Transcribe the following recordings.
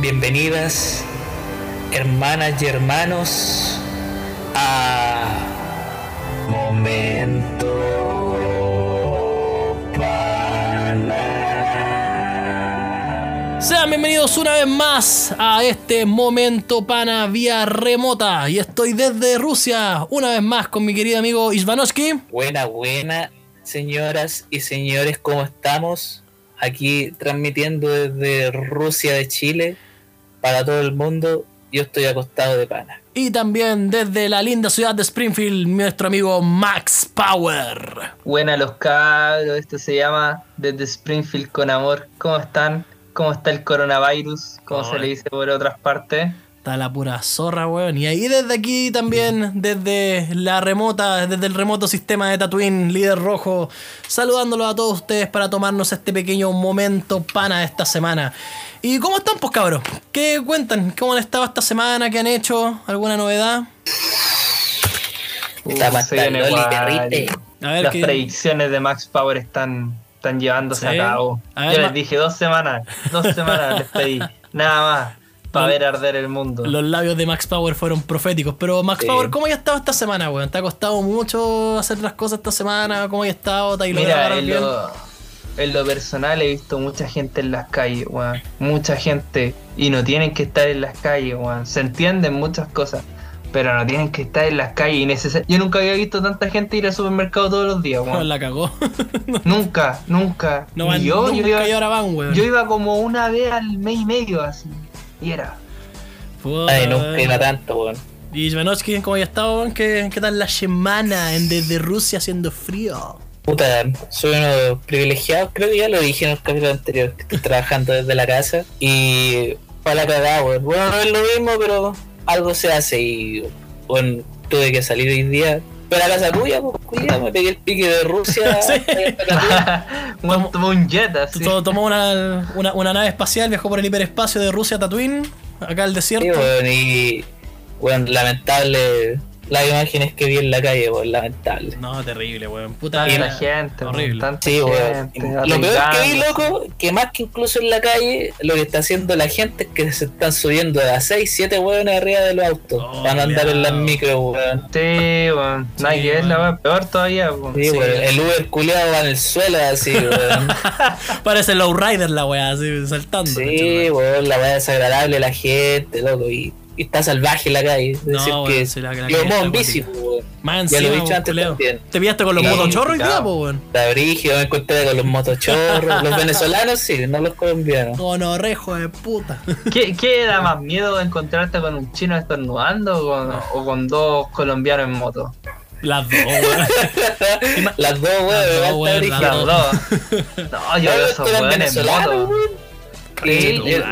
bienvenidas, hermanas y hermanos, a Momento Pana. Sean bienvenidos una vez más a este momento pana vía remota. Y estoy desde Rusia, una vez más con mi querido amigo Isvanovsky. Buena, buena, señoras y señores, ¿cómo estamos? Aquí transmitiendo desde Rusia de Chile para todo el mundo. Yo estoy acostado de pana. Y también desde la linda ciudad de Springfield, nuestro amigo Max Power. Buena los cabros, esto se llama Desde Springfield con Amor. ¿Cómo están? ¿Cómo está el coronavirus? ¿Cómo se le dice por otras partes? Está la pura zorra, weón. Y ahí desde aquí también, desde la remota, desde el remoto sistema de Tatooine, líder rojo, saludándolos a todos ustedes para tomarnos este pequeño momento pana de esta semana. ¿Y cómo están, pues cabros? ¿Qué cuentan? ¿Cómo han estado esta semana? ¿Qué han hecho? ¿Alguna novedad? Está Uh, Loli. A ver Las qué- predicciones de Max Power están, están llevándose Sí. a cabo. A ver, Yo les dije dos semanas, dos semanas les pedí. Nada más, para ver arder el mundo. Los labios de Max Power fueron proféticos. Pero Max Sí. Power, ¿cómo ha estado esta semana, weón? ¿Te ha costado mucho hacer las cosas esta semana? ¿Cómo ha estado? ¿Te Mira, en lo, en lo personal he visto mucha gente en las calles, weón. Mucha gente. Y no tienen que estar en las calles, weón. Se entienden muchas cosas. Pero no tienen que estar en las calles. Yo nunca había visto tanta gente ir al supermercado todos los días, weón. La cagó. Nunca, nunca. No van yo, nunca yo, iba, y ahora van, weón. yo iba como una vez al mes y medio así. Y era. Ay, nunca iba tanto, weón. Y Jvanovsky, ¿cómo ha estado? weón? ¿Qué, ¿Qué tal la semana en desde Rusia haciendo frío? Puta, soy uno de los privilegiados, creo que ya lo dije en el capítulo anterior, que estoy trabajando desde la casa y para la cagada, weón. Bueno, no es lo mismo, pero algo se hace y bueno, tuve que salir hoy día. Pero a la casa tuya, pues culiao, me pegué el pique de Rusia. Sí. tomó un jet así. Tomó una, una, una nave espacial, viajó por el hiperespacio de Rusia a Tatooine, acá al Sí, desierto. weón, y bueno, lamentable las imágenes que vi en la calle, weón, lamentable. No, terrible, weón. Puta. Tanta gente, weón, Horrible. Sí, weón. gente. Lo peor que vi, loco, que más que incluso en la calle, lo que está haciendo la gente es que se están subiendo de a 6, 7 weones arriba de los autos. Oh, van a andar en las micro, weón. Sí, weón. Sí, que ver, la weón. Peor todavía, weón. Sí, Sí. weón. El Uber culiado va en el suelo así, weón. Parece Lowrider la weá, así saltando. sí, weón, la weá desagradable de la gente, loco. Y, y está salvaje la calle. Es No, decir, weón, que sí, la- la en bici, weón. Más Ya lo he dicho weón, antes culeo. también. ¿Te pillaste con los Sí, motochorros picado. po, weón? Está brígido, me encontré con los motochorros. los venezolanos sí, no los colombianos. Monorrejo de puta. ¿Qué, ¿Qué da más miedo encontrarte con un chino estornudando o con, o con dos colombianos en moto? Las dos, weón. Las dos, weón, Las dos, weón. No, yo veo esos weones en venezolanos, moto. weón.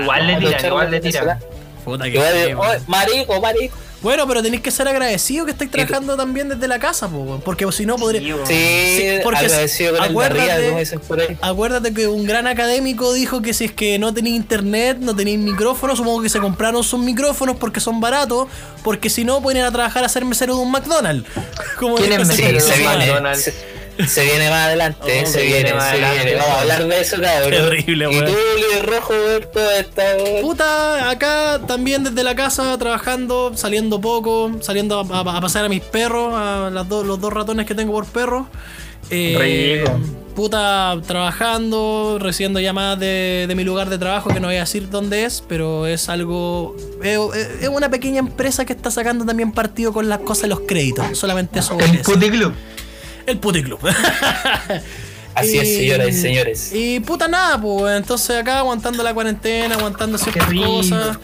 Igual le tiran, igual le tiran. Puta que marico, marico. Bueno, pero tenéis que ser agradecido que estáis trabajando también desde la casa, po, porque si no podría. Sí, porque agradecido con el de acuérdate- por ahí. Acuérdate que un gran académico dijo que si es que no tenéis internet, no tenéis micrófonos, supongo que se compraron sus micrófonos porque son baratos, porque si no pueden ir a trabajar a ser mesero de un McDonald's. Como ¿Quién es ese mesero de un McDonald's? Se, viene más adelante, Oh, se se viene, viene más se adelante. viene. Vamos a hablar de eso, cabrón. Terrible, Y weón. tú, líder rojo, weón, toda esta, weón. Puta, acá también desde la casa, trabajando, saliendo poco, saliendo a, a- a mis perros, a las dos- los dos ratones que tengo por perro. Eh, Rico. puta, trabajando, recibiendo llamadas de, de mi lugar de trabajo, que no voy a decir dónde es, pero es algo. Es, es una pequeña empresa que está sacando también partido con las cosas de los créditos. Solamente eso El puticlub. El puticlub. Así es, señoras y señores. Y puta nada, pues entonces acá aguantando la cuarentena, aguantando ciertas cosas.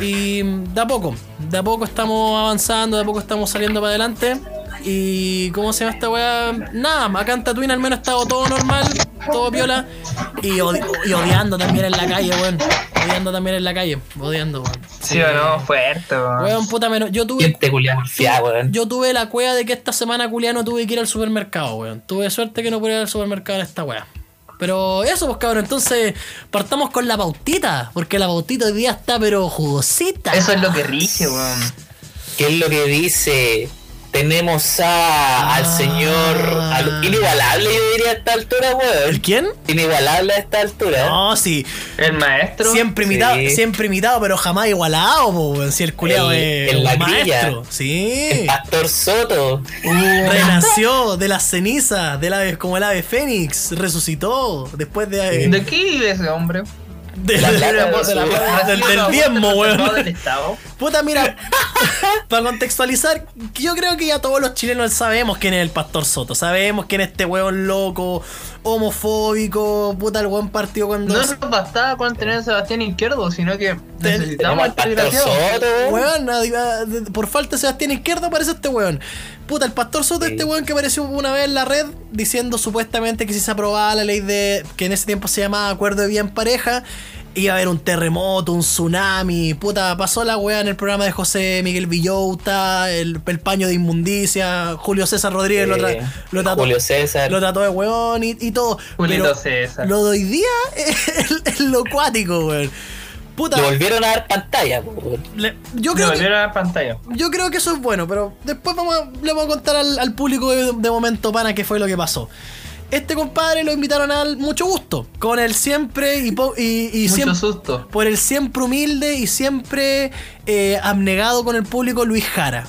Y de a poco, de a poco estamos avanzando, de a poco estamos saliendo para adelante. Y cómo se llama esta weá, nada, acá en Tatooine al menos ha estado todo normal, todo piola. Y, odi- y odiando también en la calle, weón. Odiando también en la calle, odiando, weón. Sí o no, fuerte, weón. Weón, puta menos. Yo tuve, Gente culiada porfiada, weón. yo tuve la cueva de que esta semana culiano tuve que ir al supermercado, weón. Tuve suerte que no pude ir al supermercado en esta weá. Pero eso, pues cabrón, entonces partamos con la pautita, porque la pautita hoy día está pero jugosita. Eso es lo que rige, weón. ¿Qué es lo que dice tenemos a, al Ah. señor al- inigualable, yo diría a esta altura, ¿El weón. quién? Inigualable a esta altura. No, sí. El maestro. Siempre Sí. imitado, siempre imitado, pero jamás igualado, weón. Si el culiao El- es el maestro. Sí. El Pastor Soto. Renació de las cenizas, del ave, como el ave Fénix. Resucitó después de. ¿De qué vive ese hombre? de- La de- plata de- de de la- del, diezmo, el weón. del Estado. Puta, mira, para contextualizar, yo creo que ya todos los chilenos sabemos quién es el Pastor Soto. Sabemos quién es este weón loco, homofóbico, puta, el weón partido cuando. No nos bastaba con tener a Sebastián Izquierdo, sino que necesitamos al Pastor. Soto, weón. Por falta de Sebastián Izquierdo aparece este weón. Puta, el pastor Soto, Sí. este weón que apareció una vez en la red diciendo supuestamente que si se aprobaba la ley de. que en ese tiempo se llamaba Acuerdo de Bien Pareja, iba a haber un terremoto, un tsunami. Puta, pasó la weá en el programa de José Miguel Villouta, el, el paño de inmundicia, Julio César Rodríguez lo, tra- lo trató. Julio César. Lo trató de weón y, y todo. Julito Pero César. lo de hoy día es, lo cuático, weón. Puta, Le volvieron a dar pantalla, le- yo Me creo volvieron a la pantalla. Yo creo que eso es bueno, pero después vamos a- le vamos a contar al, al público de, de momento pana qué fue lo que pasó. Este compadre lo invitaron al mucho gusto, con el siempre y, po- y, y Mucho siempre, susto. por el siempre humilde y siempre eh, abnegado con el público Luis Jara.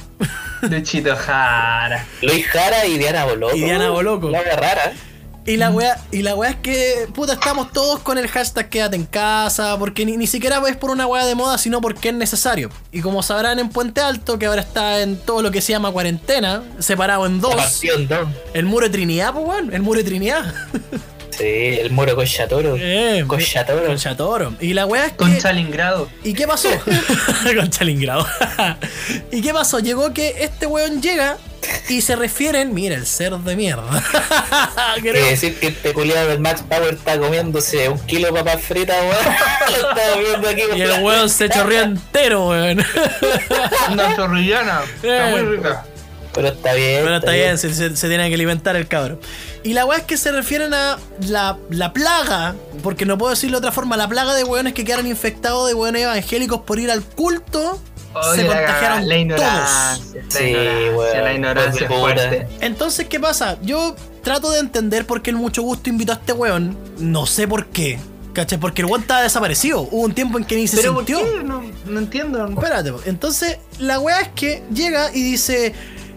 Luchito Jara. Luis Jara y Diana Boloco. Y Diana Boloco. La rara. Y la weá, y la weá es que, puta, estamos todos con el hashtag quédate en casa, porque ni, ni siquiera es por una weá de moda, sino porque es necesario. Y como sabrán en Puente Alto, que ahora está en todo lo que se llama cuarentena, separado en dos. El muro de Trinidad, pues, weón. El muro de Trinidad. Sí, el muro con Chatoro. Eh, Chatoro. Y la weá es que. Con Chalingrado. ¿Y qué pasó? con Chalingrado. ¿Y qué pasó? Llegó que este weón llega y se refieren. Mira, el cerdo de mierda. Quiere decir que este culiado del Max Power está comiéndose un kilo de papas fritas, weón. Lo estamos viendo aquí. y el weón se chorrió entero, weón. Una chorrillana. Está muy rica. Pero está bien. Pero está bien, se, se- se tiene que alimentar el cabro. Y la weá es que se refieren a la, la plaga, porque no puedo decirlo de otra forma, la plaga de weones que quedaron infectados de weones evangélicos por ir al culto. Oye, se contagiaron la todos. ignorancia. La Sí, ignorancia, weón. la ignorancia es fuerte. Entonces, ¿qué pasa? Yo trato de entender por qué el mucho gusto invitó a este weón. No sé por qué. ¿Cachai? Porque el weón estaba desaparecido. Hubo un tiempo en que ni se Pero ¿por qué? No, no entiendo. Espérate, entonces la weá es que llega y dice.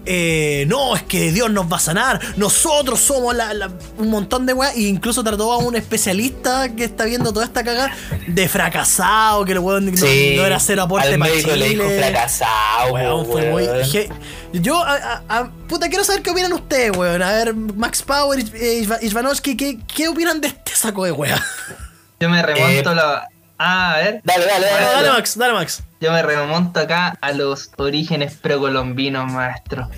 Eh, no, es que Dios nos va a sanar. Nosotros somos la- la- un montón de weas. E incluso trató a un especialista que está viendo toda esta caga de fracasado. Que el weón no, Sí, no era cero aporte al para médico le dijo fracasado, Weón, fue muy. weón. je- Yo, a- a- a- puta, quiero saber qué opinan ustedes, weón. A ver, Max Power, eh, Isvanovsky, ¿qué, ¿qué opinan de este saco de wea? Yo me remonto Eh, la. Ah, a ver. Dale, dale, Dale, dale. dale, Max, dale, Max. Yo me remonto acá a los orígenes precolombinos, maestro.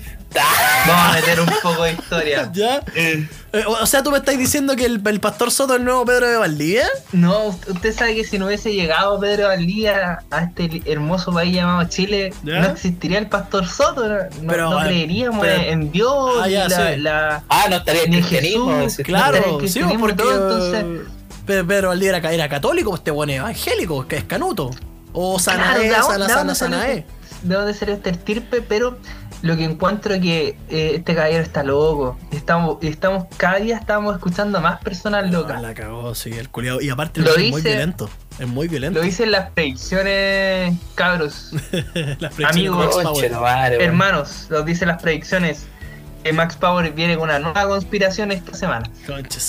Vamos a meter un poco de historia. ¿Ya? Eh, o o sea, tú me estás diciendo que el, el pastor Soto es el nuevo Pedro de Valdivia. No, usted sabe que si no hubiese llegado Pedro Valdía a este hermoso país llamado Chile, ¿Ya? no existiría el Pastor Soto. No, no- Pero, no eh, creeríamos pero- en Dios, Ah, ya, la, sí. la- Ah, no estaría cristianismo. Jesús. Claro, el sí, porque todo, entonces- Pedro Valdivia era, era católico, este bueno es evangélico, que es canuto. O Claro, Sanae, ¿de dónde- sana, de sana, Sanae. este- de dónde salió este estirpe, pero lo que encuentro que eh, este caballero está loco. Estamos, estamos, cada día estamos escuchando a más personas Ah, locas. la cagó, sí, el culiado. Y aparte Lo es muy violento. Es muy violento. Lo dicen las predicciones, cabros. Las predicciones Amigo, de Max Conche, Power. no madre, weón. Hermanos, lo dicen las predicciones. Que Max Power viene con una nueva conspiración esta semana.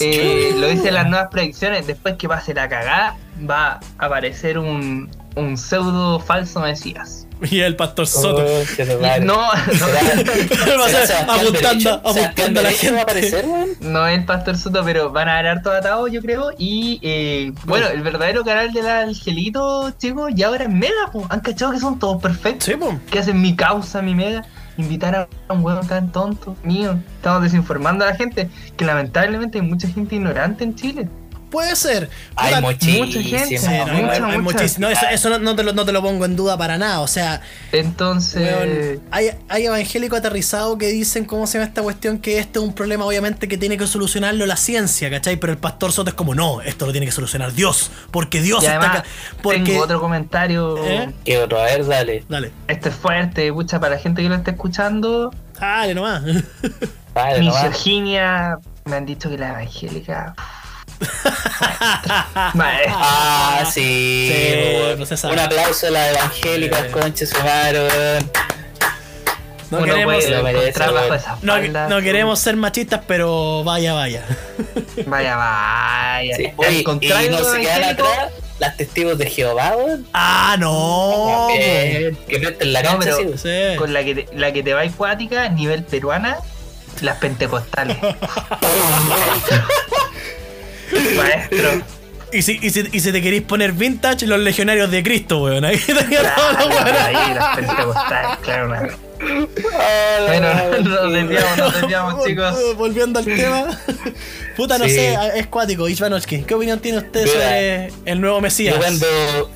Eh, lo dicen las nuevas predicciones. Después que pase la cagada, va a aparecer un, un pseudo falso Mesías. Y el pastor Soto. Conche, no. No, no, ¿Será- Va a ser será Sebastián apuntando- apuntando ¿Sebastián a la Derecho va a gente. aparecer, no es el Pastor Soto, pero van a haber todo atado, yo creo. Y eh, bueno, el verdadero canal del Angelito, chicos, ya ahora es Mega. po. Han cachado que son todos perfectos. Sí, pues. que hacen mi causa, mi mega, invitar a un huevo tan tonto, mío. Estamos desinformando a la gente, que lamentablemente hay mucha gente ignorante en Chile. Puede ser. Hay Puta, muchísima. mucha gente, Sí, no, hay- mucha, hay- mucha. no, eso, eso no, te lo, no te lo pongo en duda para nada. O sea, Entonces, Weón, hay, hay evangélicos aterrizados que dicen cómo se llama esta cuestión que esto es un problema obviamente que tiene que solucionarlo la ciencia, ¿cachai? Pero el pastor Soto es como, no, esto lo tiene que solucionar Dios, porque Dios y está además, acá. Porque... tengo otro comentario. ¿Eh? ¿Qué otro? A ver, dale. Dale. Esto es fuerte, pucha, para la gente que lo está escuchando. Dale nomás. Vale, nomás. Misoginia, me han dicho que la evangélica. Ah, sí. Pues. Un aplauso a las evangélicas, Sí. conche su madre, weón. No Uno queremos, puede esa no, queremos ser machistas, pero vaya, vaya. Vaya, vaya. Sí. Oye, y contrario no se quedan atrás las testigos de Jehová, weón. Ah, no. Eh, que presten la No, cancha, pero-. Sí. con la que te, la que te va acuática, nivel peruana, las pentecostales. Maestro. Y si, y, si, y si te queréis poner vintage, los legionarios de Cristo, weón. Ahí tenía Claro, weones. ahí las pentecostales, claro. claro. Ah, Bueno, nos weón, desviamos, nos desviamos, chicos. Volviendo al tema. Puta, no Sí. sé, es cuático. Ivanovsky, ¿qué opinión tiene usted Mira, sobre el nuevo Mesías? Yo cuando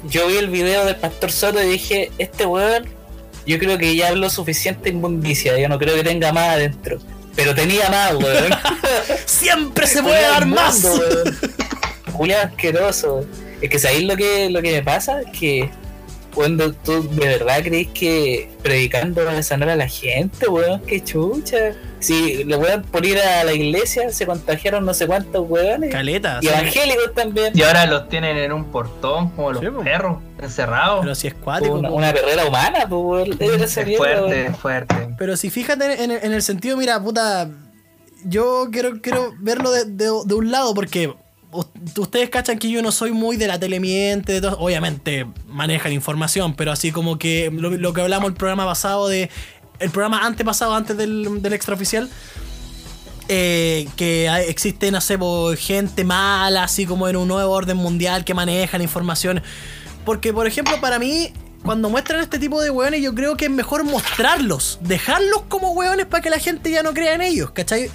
yo vi el video del Pastor Soto dije, este weón, yo creo que ya habló suficiente inmundicia, yo no creo que tenga más adentro. Pero tenía más, weón. Siempre se puede dar más. Julián asqueroso. Es que sabéis lo que, lo que me pasa, que cuando tú de verdad crees que predicando va a sanar a la gente, weón, qué chucha. Si le weón por ir a la iglesia se contagiaron no sé cuántos weones. Caleta. Y sí. evangélicos también. Y ahora los tienen en un portón, como los Sí, perros, encerrados. Pero si es cuático. Una, una perrera humana, pues, weón. Es fuerte, weón. es fuerte. Pero si fíjate en, en el sentido, mira, puta, yo quiero, quiero verlo de, de- de un lado porque ustedes cachan que yo no soy muy de la telemiente, de obviamente manejan información, pero así como que lo, que hablamos el programa pasado de el programa antepasado antes del, del extraoficial. eh, que existe, no sé, po, gente mala, así como en un nuevo orden mundial que manejan información. Porque, por ejemplo, para mí, cuando muestran este tipo de hueones, yo creo que es mejor mostrarlos, dejarlos como hueones para que la gente ya no crea en ellos, ¿cachai?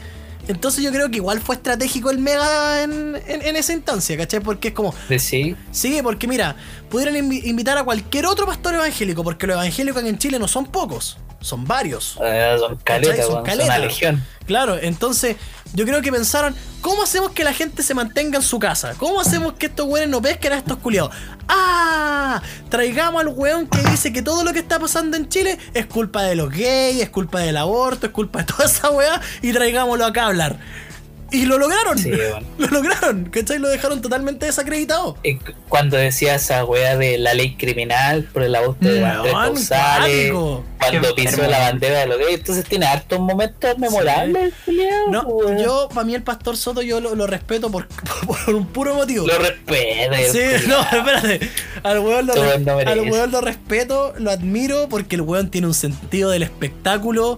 Entonces yo creo que igual fue estratégico el Mega en, en- en esa instancia, ¿cachai? Porque es como, De sí. sí, porque mira, pudieran invi- invitar a cualquier otro pastor evangélico, porque los evangélicos aquí en Chile no son pocos, son varios. Eh, son caletas, Son weón. Son una legión. Claro, entonces yo creo que pensaron, ¿cómo hacemos que la gente se mantenga en su casa? ¿Cómo hacemos que estos weones no pesquen a estos culiados? ¡Ah! Traigamos al weón que dice que todo lo que está pasando en Chile es culpa de los gays, es culpa del aborto, es culpa de toda esa weá y traigámoslo acá a hablar. Y lo lograron. Sí. Lo lograron, ¿cachai? Lo dejaron totalmente desacreditado. Y Cuando decía esa weá de la ley criminal por el aborto de Pausales, cuático. cuando Qué pisó la bandera de los gays, entonces tiene hartos momentos memorables, culiao, No, yo, para mí el pastor Soto, yo lo, lo respeto por, por un puro motivo. lo respeto. Sí, no, espérate. Al weón, lo, no al weón lo respeto, lo admiro porque el weón tiene un sentido del espectáculo,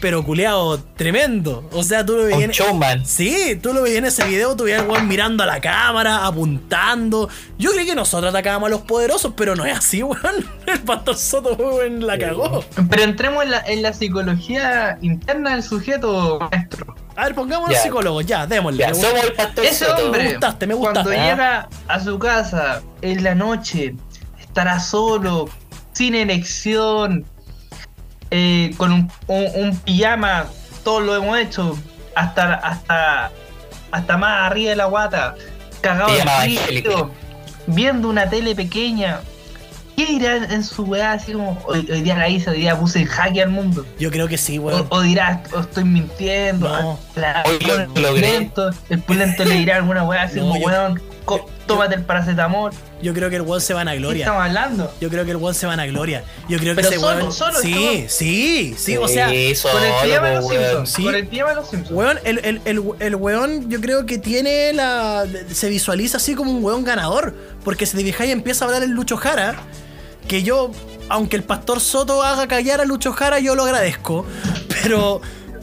pero culeado tremendo. O sea, tú lo veías. Un en- showman. Sí, tú lo veías en ese video, tú veías al weón mirando a la cámara, apuntando. Yo creí que nosotros atacábamos a los poderosos, pero no es así, weón. El pastor Soto, weón, la cagó. Pero entremos en la, en la psicología interna del sujeto, maestro. A ver, pongámonos Ya. psicólogos, ya, démosle. Ya, somos el pastor Ese Soto. hombre, Me gustaste, me gustaste. cuando Ah. llega a su casa en la noche, estará solo, sin elección, eh, con un, un- un pijama, todos lo hemos hecho, hasta, hasta, hasta más arriba de la guata, cagado de frío, viendo una tele pequeña. ¿Qué dirá en su weá así como hoy, hoy día la hice, hoy día puse en jaque al mundo? Yo creo que sí, O, weón. o dirá, o estoy mintiendo. No. La- Hoy lo- el, lo pulento, el pulento le dirá alguna weá así No, como, yo- weón, co- tómate el paracetamol. Yo creo que el weón se van a ¿Qué gloria. estamos hablando? Yo creo que el weón se van a gloria. Yo creo que Pero ese solo, weón. solo, sí, sí, sí, o sea, solo, Con el pijama de los weón. Simpsons. Sí. Con el pijama de los Simpsons. weón, el, el, el, el weón, yo creo que tiene la. Se visualiza así como un weón ganador. Porque si te fijáis, empieza a hablar el Lucho Jara. Que yo, aunque el pastor Soto haga callar a Lucho Jara, yo lo agradezco. Pero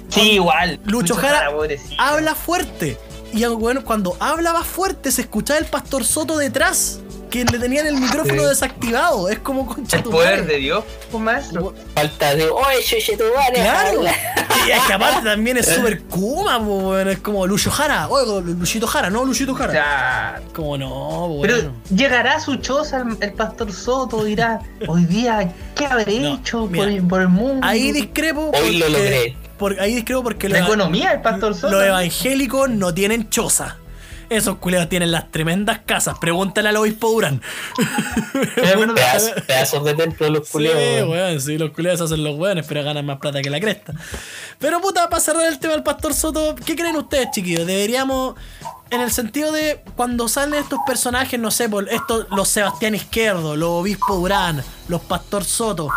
Sí, igual. Lucho Jara habla fuerte. Y weón, cuando hablaba fuerte, se escuchaba el pastor Soto detrás. Que le tenían el micrófono Sí. desactivado. Es como concha El tu poder madre. de Dios, pues maestro. Falta de, oye, chuche tu madre, Claro. habla". Y es que aparte también es súper Kuma, weón. Es como Lucho Jara. Oigo, Luchito Jara, no Luchito Jara. sea, Como no, po, pero llegará a su choza el, el pastor Soto, dirá, hoy día, ¿qué habré No, hecho por, por el mundo? Ahí discrepo. Hoy lo logré. Por- ahí discrepo porque La los- economía del pastor Soto. los evangélicos no tienen choza. Esos culeados tienen las tremendas casas. Pregúntale al obispo Durán. Pedazos, pedazos de templo los Sí, culiados. weón. weón, sí, los culiados se hacen los weones, pero ganan más plata que la cresta. Pero puta, para cerrar el tema del Pastor Soto, ¿qué creen ustedes, chiquillos? Deberíamos, en el sentido de cuando salen estos personajes, no sé, por estos, los Sebastián Izquierdo, los Obispo Durán, los Pastor Soto.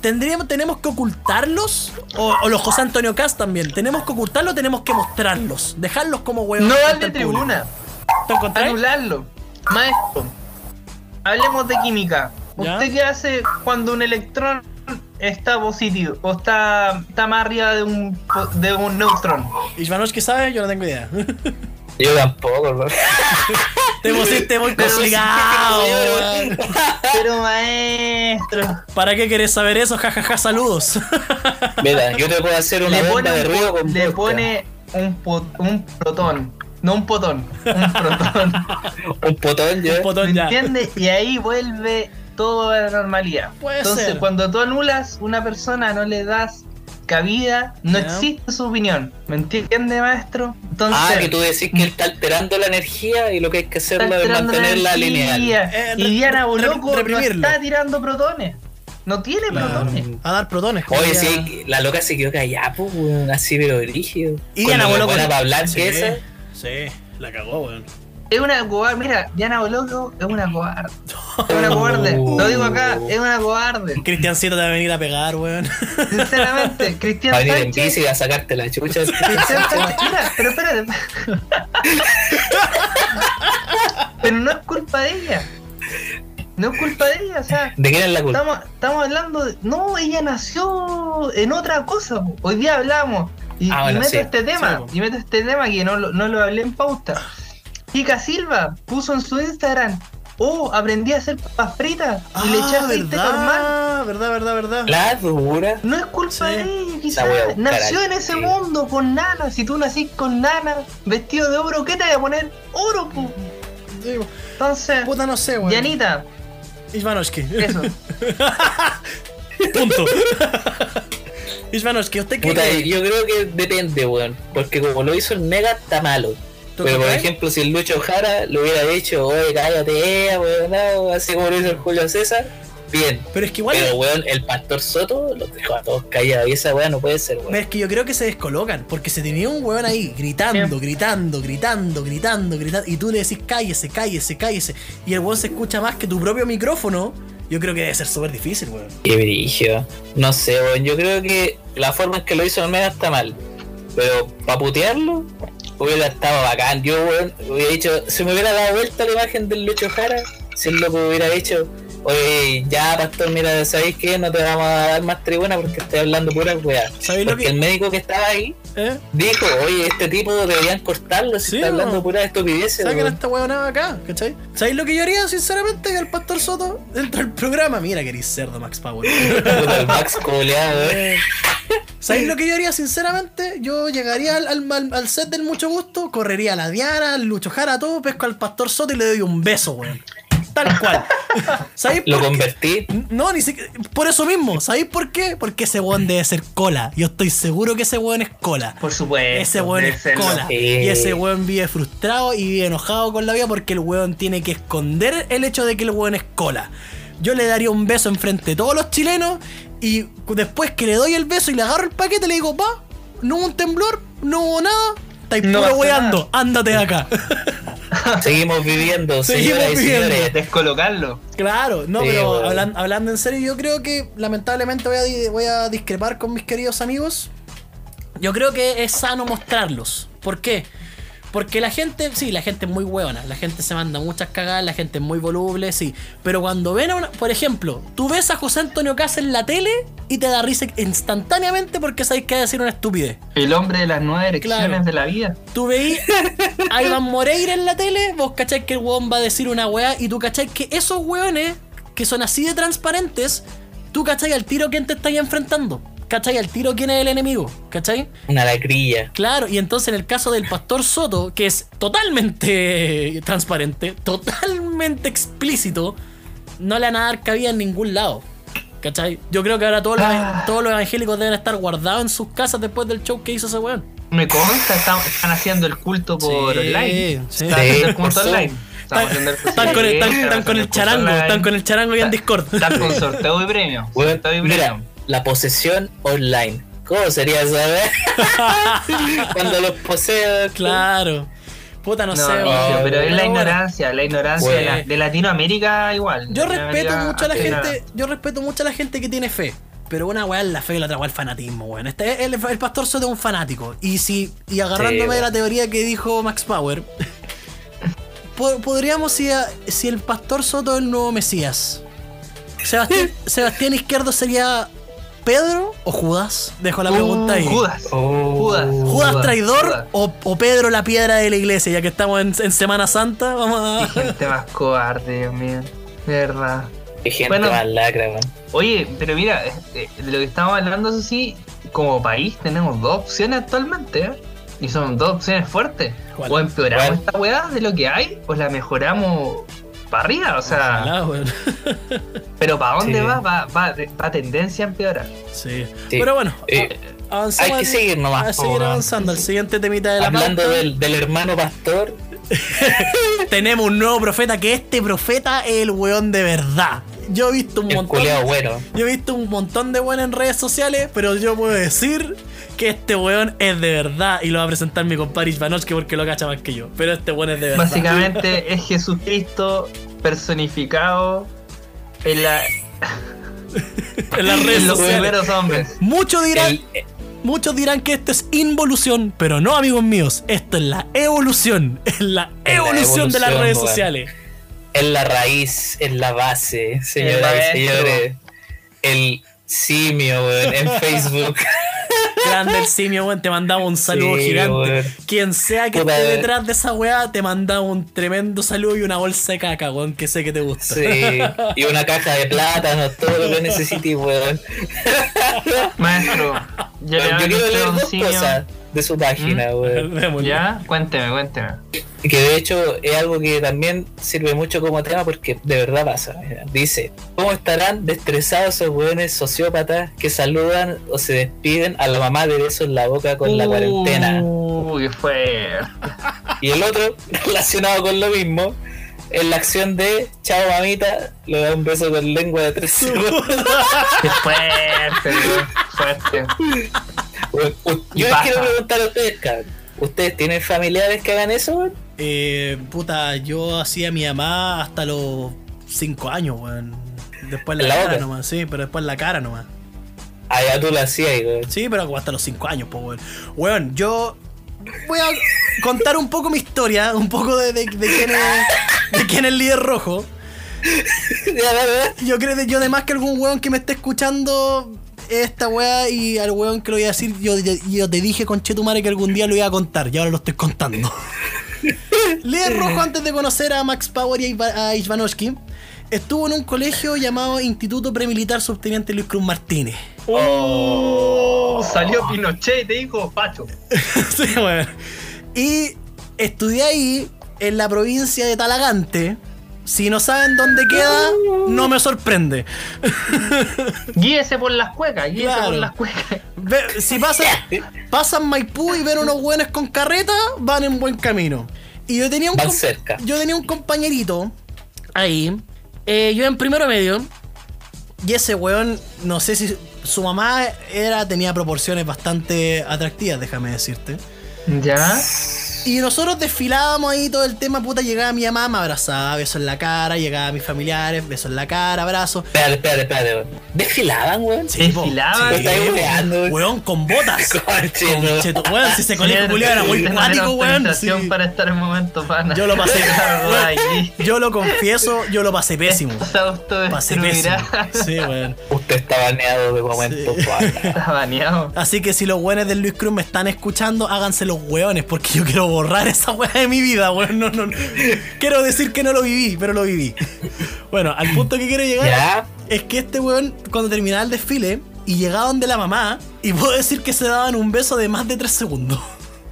¿Tendríamos, ¿Tenemos que ocultarlos? O, o los José Antonio Cast también. ¿Tenemos que ocultarlos o tenemos que mostrarlos? Dejarlos como huevos. No darle tribuna. Anularlo. Maestro, hablemos de química. ¿Ya? ¿Usted qué hace cuando un electrón está positivo o está, está más arriba de un, de un neutrón? Ishvanovsky sabe, yo no tengo idea. Yo tampoco, weón. Te pusiste muy complicado, weón. Pero maestro, ¿Para qué querés saber eso? Jajaja, saludos. Mira, yo te puedo hacer una le bomba de un, ruido con le vodka. pone un, po- un protón. No un potón, un protón. un potón yo. Un potón ¿Me ya. entiendes? Y ahí vuelve todo a la normalidad. Puede Entonces, ser. cuando tú anulas una persona, no le das cabida, no existe su opinión. ¿Me entiende, maestro? Entonces, Ah, que tú decís que él está alterando la energía y lo que hay que hacerlo es mantenerla lineal. Eh, y re- Diana Boloco no está tirando protones. No tiene protones. A dar protones. Oye, ya- sí, la loca se quedó callada, pues, así pero rígido. Y Con Diana lo Boloco. buena para hablar sí, que esa. Sí, la cagó, weón. Es una cobarde. Mira, Diana Boloco es una cobarde. Es una cobarde. Lo digo acá, es una cobarde. Cristiancito te va a venir a pegar, weón. Sinceramente, Cristian Va a venir en bici a sacarte la chucha. Cristian Sánchez, mira, pero espérate. pero no es culpa de ella. No es culpa de ella, o sea, ¿De quién es la culpa? estamos, estamos hablando de. No, ella nació en otra cosa. po. Hoy día hablamos. Y, Ah, bueno, y meto sí. este tema. Sí, y meto este tema que no, no lo hablé en pauta. Kika Silva puso en su Instagram. Oh, aprendí a hacer papas fritas y le eché aceite normal. Ah, verdad, verdad, verdad. La dura. No es culpa Sí. de ella, quizás. Nació en ese mundo con nana. Si tú nacís con nana, vestido de oro, ¿qué te voy a poner? Oro, po. Sí. Entonces, Puta, no sé, weón. Yanita, Ishvanovsky. eso. Punto. Ishvanovsky, ¿usted qué Puta, cree? yo creo que depende, weón. Porque como lo hizo el Mega, está malo. ¿Tú Pero por ejemplo, si el Lucho Jara lo hubiera dicho, oye, cállate, eh, weón, no", así como lo hizo el Julio César, bien. Pero es que igual. Pero, weón, el Pastor Soto los dejó a todos callados. Y esa weón no puede ser, weón. Es que yo creo que se descolocan, porque se tenía un weón ahí gritando, Sí. gritando, gritando, gritando, gritando, y tú le decís cállese, cállese, cállese, y el weón se escucha más que tu propio micrófono, yo creo que debe ser súper difícil, weón. Qué brillo. No sé, weón. Yo creo que la forma en que lo hizo el Mega está mal. Pero para putearlo, hubiera estado bacán. Yo, weón, hubiera dicho, si me hubiera dado vuelta la imagen del Lucho Jara, si el loco hubiera dicho, oye, ya, pastor, mira, ¿sabéis qué? No te vamos a dar más tribuna porque estoy hablando pura weá. ¿Sabéis lo Porque que- el médico que estaba ahí ¿Eh? dijo, oye, este tipo deberían cortarlo si Sí, está hablando weón. pura estupideces. Saquen esta weonada acá, ¿cachai? ¿Sabéis lo que yo haría, sinceramente, que el pastor Soto dentro del programa? Mira que eres cerdo, Max Power. Max coleado. Eh, ¿Sabéis lo que yo haría, sinceramente? Yo llegaría al- al set del mucho gusto, correría a la Diana, al Lucho Jara, todo, pesco al pastor Soto y le doy un beso, weón. Tal cual. ¿Sabéis Lo por qué? convertí. No, ni siquiera. Por eso mismo. ¿Sabéis por qué? Porque ese weón debe ser cola. Yo estoy seguro que ese weón es cola. Por supuesto. Ese weón es cola. Sí. Y ese weón vive frustrado y vive enojado con la vida porque el weón tiene que esconder el hecho de que el weón es cola. Yo le daría un beso enfrente de todos los chilenos y después que le doy el beso y le agarro el paquete le digo, pa, no hubo un temblor, no hubo nada, estáis No puro weando, ándate de acá. Seguimos viviendo, Seguimos señoras y viviendo. señores. Descolocarlo. Claro, no, Sí, pero hablan- hablando en serio, yo creo que lamentablemente voy a, voy a discrepar con mis queridos amigos. Yo creo que es sano mostrarlos. ¿Por qué? Porque la gente, sí, la gente es muy huevona, la gente se manda muchas cagadas, la gente es muy voluble, sí. Pero cuando ven a una, por ejemplo, tú ves a José Antonio Casa en la tele y te da risa instantáneamente porque sabes que va a decir una estupidez. El hombre de las nueve elecciones Claro. de la vida. Tú veís a Iván Moreira en la tele, vos cacháis que el weón va a decir una weá y tú cacháis que esos weones que son así de transparentes, tú cacháis al tiro quién te estáis enfrentando. ¿Cachai? Al tiro quién es el enemigo. ¿Cachai? Una lacrilla. Claro, y entonces en el caso del pastor Soto, que es totalmente transparente, totalmente explícito, no le van a dar cabida en ningún lado. ¿Cachai? Yo creo que ahora todos los, Ah. todos los evangélicos deben estar guardados en sus casas después del show que hizo ese weón. Me consta, están, están haciendo el culto por Sí, online. sí. Están haciendo el culto online. Estamos haciendo el culto Están con el, están- online, están con el estamos haciendo charango, están con el charango y en Discord. Están con sorteo y premio. Weón, Sorteo y mira, premio. La posesión online. ¿Cómo sería eso? eh? Cuando los poseo. Claro. Puta, no, No, sé, pero es la ignorancia, la ignorancia de, la- de Latinoamérica igual. Yo respeto mucho a la gente, yo respeto mucho a la gente que tiene fe. Pero una weá es la fe y la otra weá es el fanatismo, weón. Este, el, el pastor Soto es un fanático. Y si, y agarrándome Sí, de la teoría que dijo Max Power, po- podríamos si, si el pastor Soto es el nuevo Mesías. Sebastián, Sebastián Izquierdo sería Pedro o Judas? Dejo la pregunta Uh, ahí. Judas. Oh. Judas. ¿Judas traidor Judas. O, o Pedro la piedra de la iglesia? Ya que estamos en, en Semana Santa, vamos Qué a. gente más cobarde, Dios mío. De verdad. Qué gente Bueno. más lacra, weón. Oye, pero mira, eh, de lo que estamos hablando, eso sí, como país tenemos dos opciones actualmente, ¿eh? Y son dos opciones fuertes. ¿Cuál? O empeoramos ¿Cuál? esta weá de lo que hay, o la mejoramos para arriba, o sea, Ojalá, weón. pero ¿para dónde Sí. va? Va, va, va tendencia a empeorar. Sí. Sí. Pero bueno, Eh, hay que seguir nomás, A seguir avanzando. El siguiente temita de la Hablando del, del hermano pastor, tenemos un nuevo profeta que este profeta es el weón de verdad. Yo he visto un el montón. culeado bueno. Yo he visto un montón de weones en redes sociales, pero yo puedo decir que este weón es de verdad y lo va a presentar mi compadre Ivanoski porque lo cacha más que yo. Pero este weón es de verdad. Básicamente es Jesucristo personificado en, la, en las redes en los sociales. primeros hombres. Muchos dirán, El- eh, muchos dirán que esto es involución, pero no, amigos míos. Esto es la evolución. Es la evolución de las redes weón. sociales. Es la raíz, es la base, señoras y señores. El simio, weón, en Facebook. Grande el simio, weón, te mandaba un saludo Sí, gigante. weón. Quien sea que Puta, esté detrás de esa weá, te mandaba un tremendo saludo y una bolsa de caca, weón, que sé que te gusta. Sí, y una caja de plátanos, todo lo que necesites, weón. Maestro, ya le Yo quiero leer dos simio. cosas de su página, weón. Démosle. ¿Ya? Cuénteme, cuénteme. Que de hecho es algo que también sirve mucho como tema porque de verdad pasa. mira. Dice, ¿cómo estarán destresados esos weones sociópatas que saludan o se despiden a la mamá de besos en la boca con la cuarentena? Uy, qué fuerte. Y el otro, relacionado con lo mismo, en la acción de Chao mamita, le da un beso con lengua de tres segundos. Qué fuerte, weón, fuerte. Yo les quiero preguntar a ustedes, cabrón. ¿Ustedes tienen familiares que hagan eso, weón? Eh, puta, yo hacía a mi mamá hasta los 5 años, weón. Después la, ¿En la cara boca? nomás, sí, pero después la cara nomás. Allá tú lo hacías, weón. Sí, pero como hasta los 5 años, pues, weón. Weón, yo voy a contar un poco mi historia, un poco de, de, de quién, es, de quién es el líder rojo. Yo creo que yo además que algún weón que me esté escuchando esta weá y al weón que lo voy a decir, yo, yo te dije con Chetumare que algún día lo iba a contar y ahora lo estoy contando. Líder rojo antes de conocer a Max Power y a Ivanovsky, estuvo en un colegio llamado Instituto Premilitar Subteniente Luis Cruz Martínez. Oh, salió Pinochet y te dijo Pacho. Sí, weón. Y estudié ahí, en la provincia de Talagante. Si no saben dónde queda, no me sorprende. Guíese por las cuecas, guíese Claro. por las cuecas. Ve- si pasan, pasan Maipú y ven unos buenos con carreta, van en buen camino. Y yo tenía un, Van com- cerca. yo tenía un compañerito ahí, eh, yo en primero medio, y ese weón, no sé si su mamá era, tenía proporciones bastante atractivas, déjame decirte. ¿Ya? Y nosotros desfilábamos ahí todo el tema, puta, llegaba mi mamá, me abrazaba, beso en la cara, llegaba mis familiares, beso en la cara, abrazo. Espérate, espérate, espérate, weón. ¿Desfilaban, weón? Desfilaban. Me estáis hueveando, weón. Weón, con botas. Conche, Con no. cheto- weón, si ese colegio culiao era muy cuático, una weón. sí. para estar en momento pana. Yo lo pasé. Weón, yo lo confieso, yo lo pasé pésimo. Pasé pésimo. Sí, weón. Usted está baneado de momento, Sí. pana. Está baneado. Así que si los weones del Luis Cruz me están escuchando, háganse los weones, porque yo quiero borrar esa weá de mi vida, weón. No, no, no. Quiero decir que no lo viví, pero lo viví. Bueno, al punto que quiero llegar Ya. es que este weón, cuando terminaba el desfile, y llegaba donde la mamá, y puedo decir que se daban un beso de más de 3 segundos.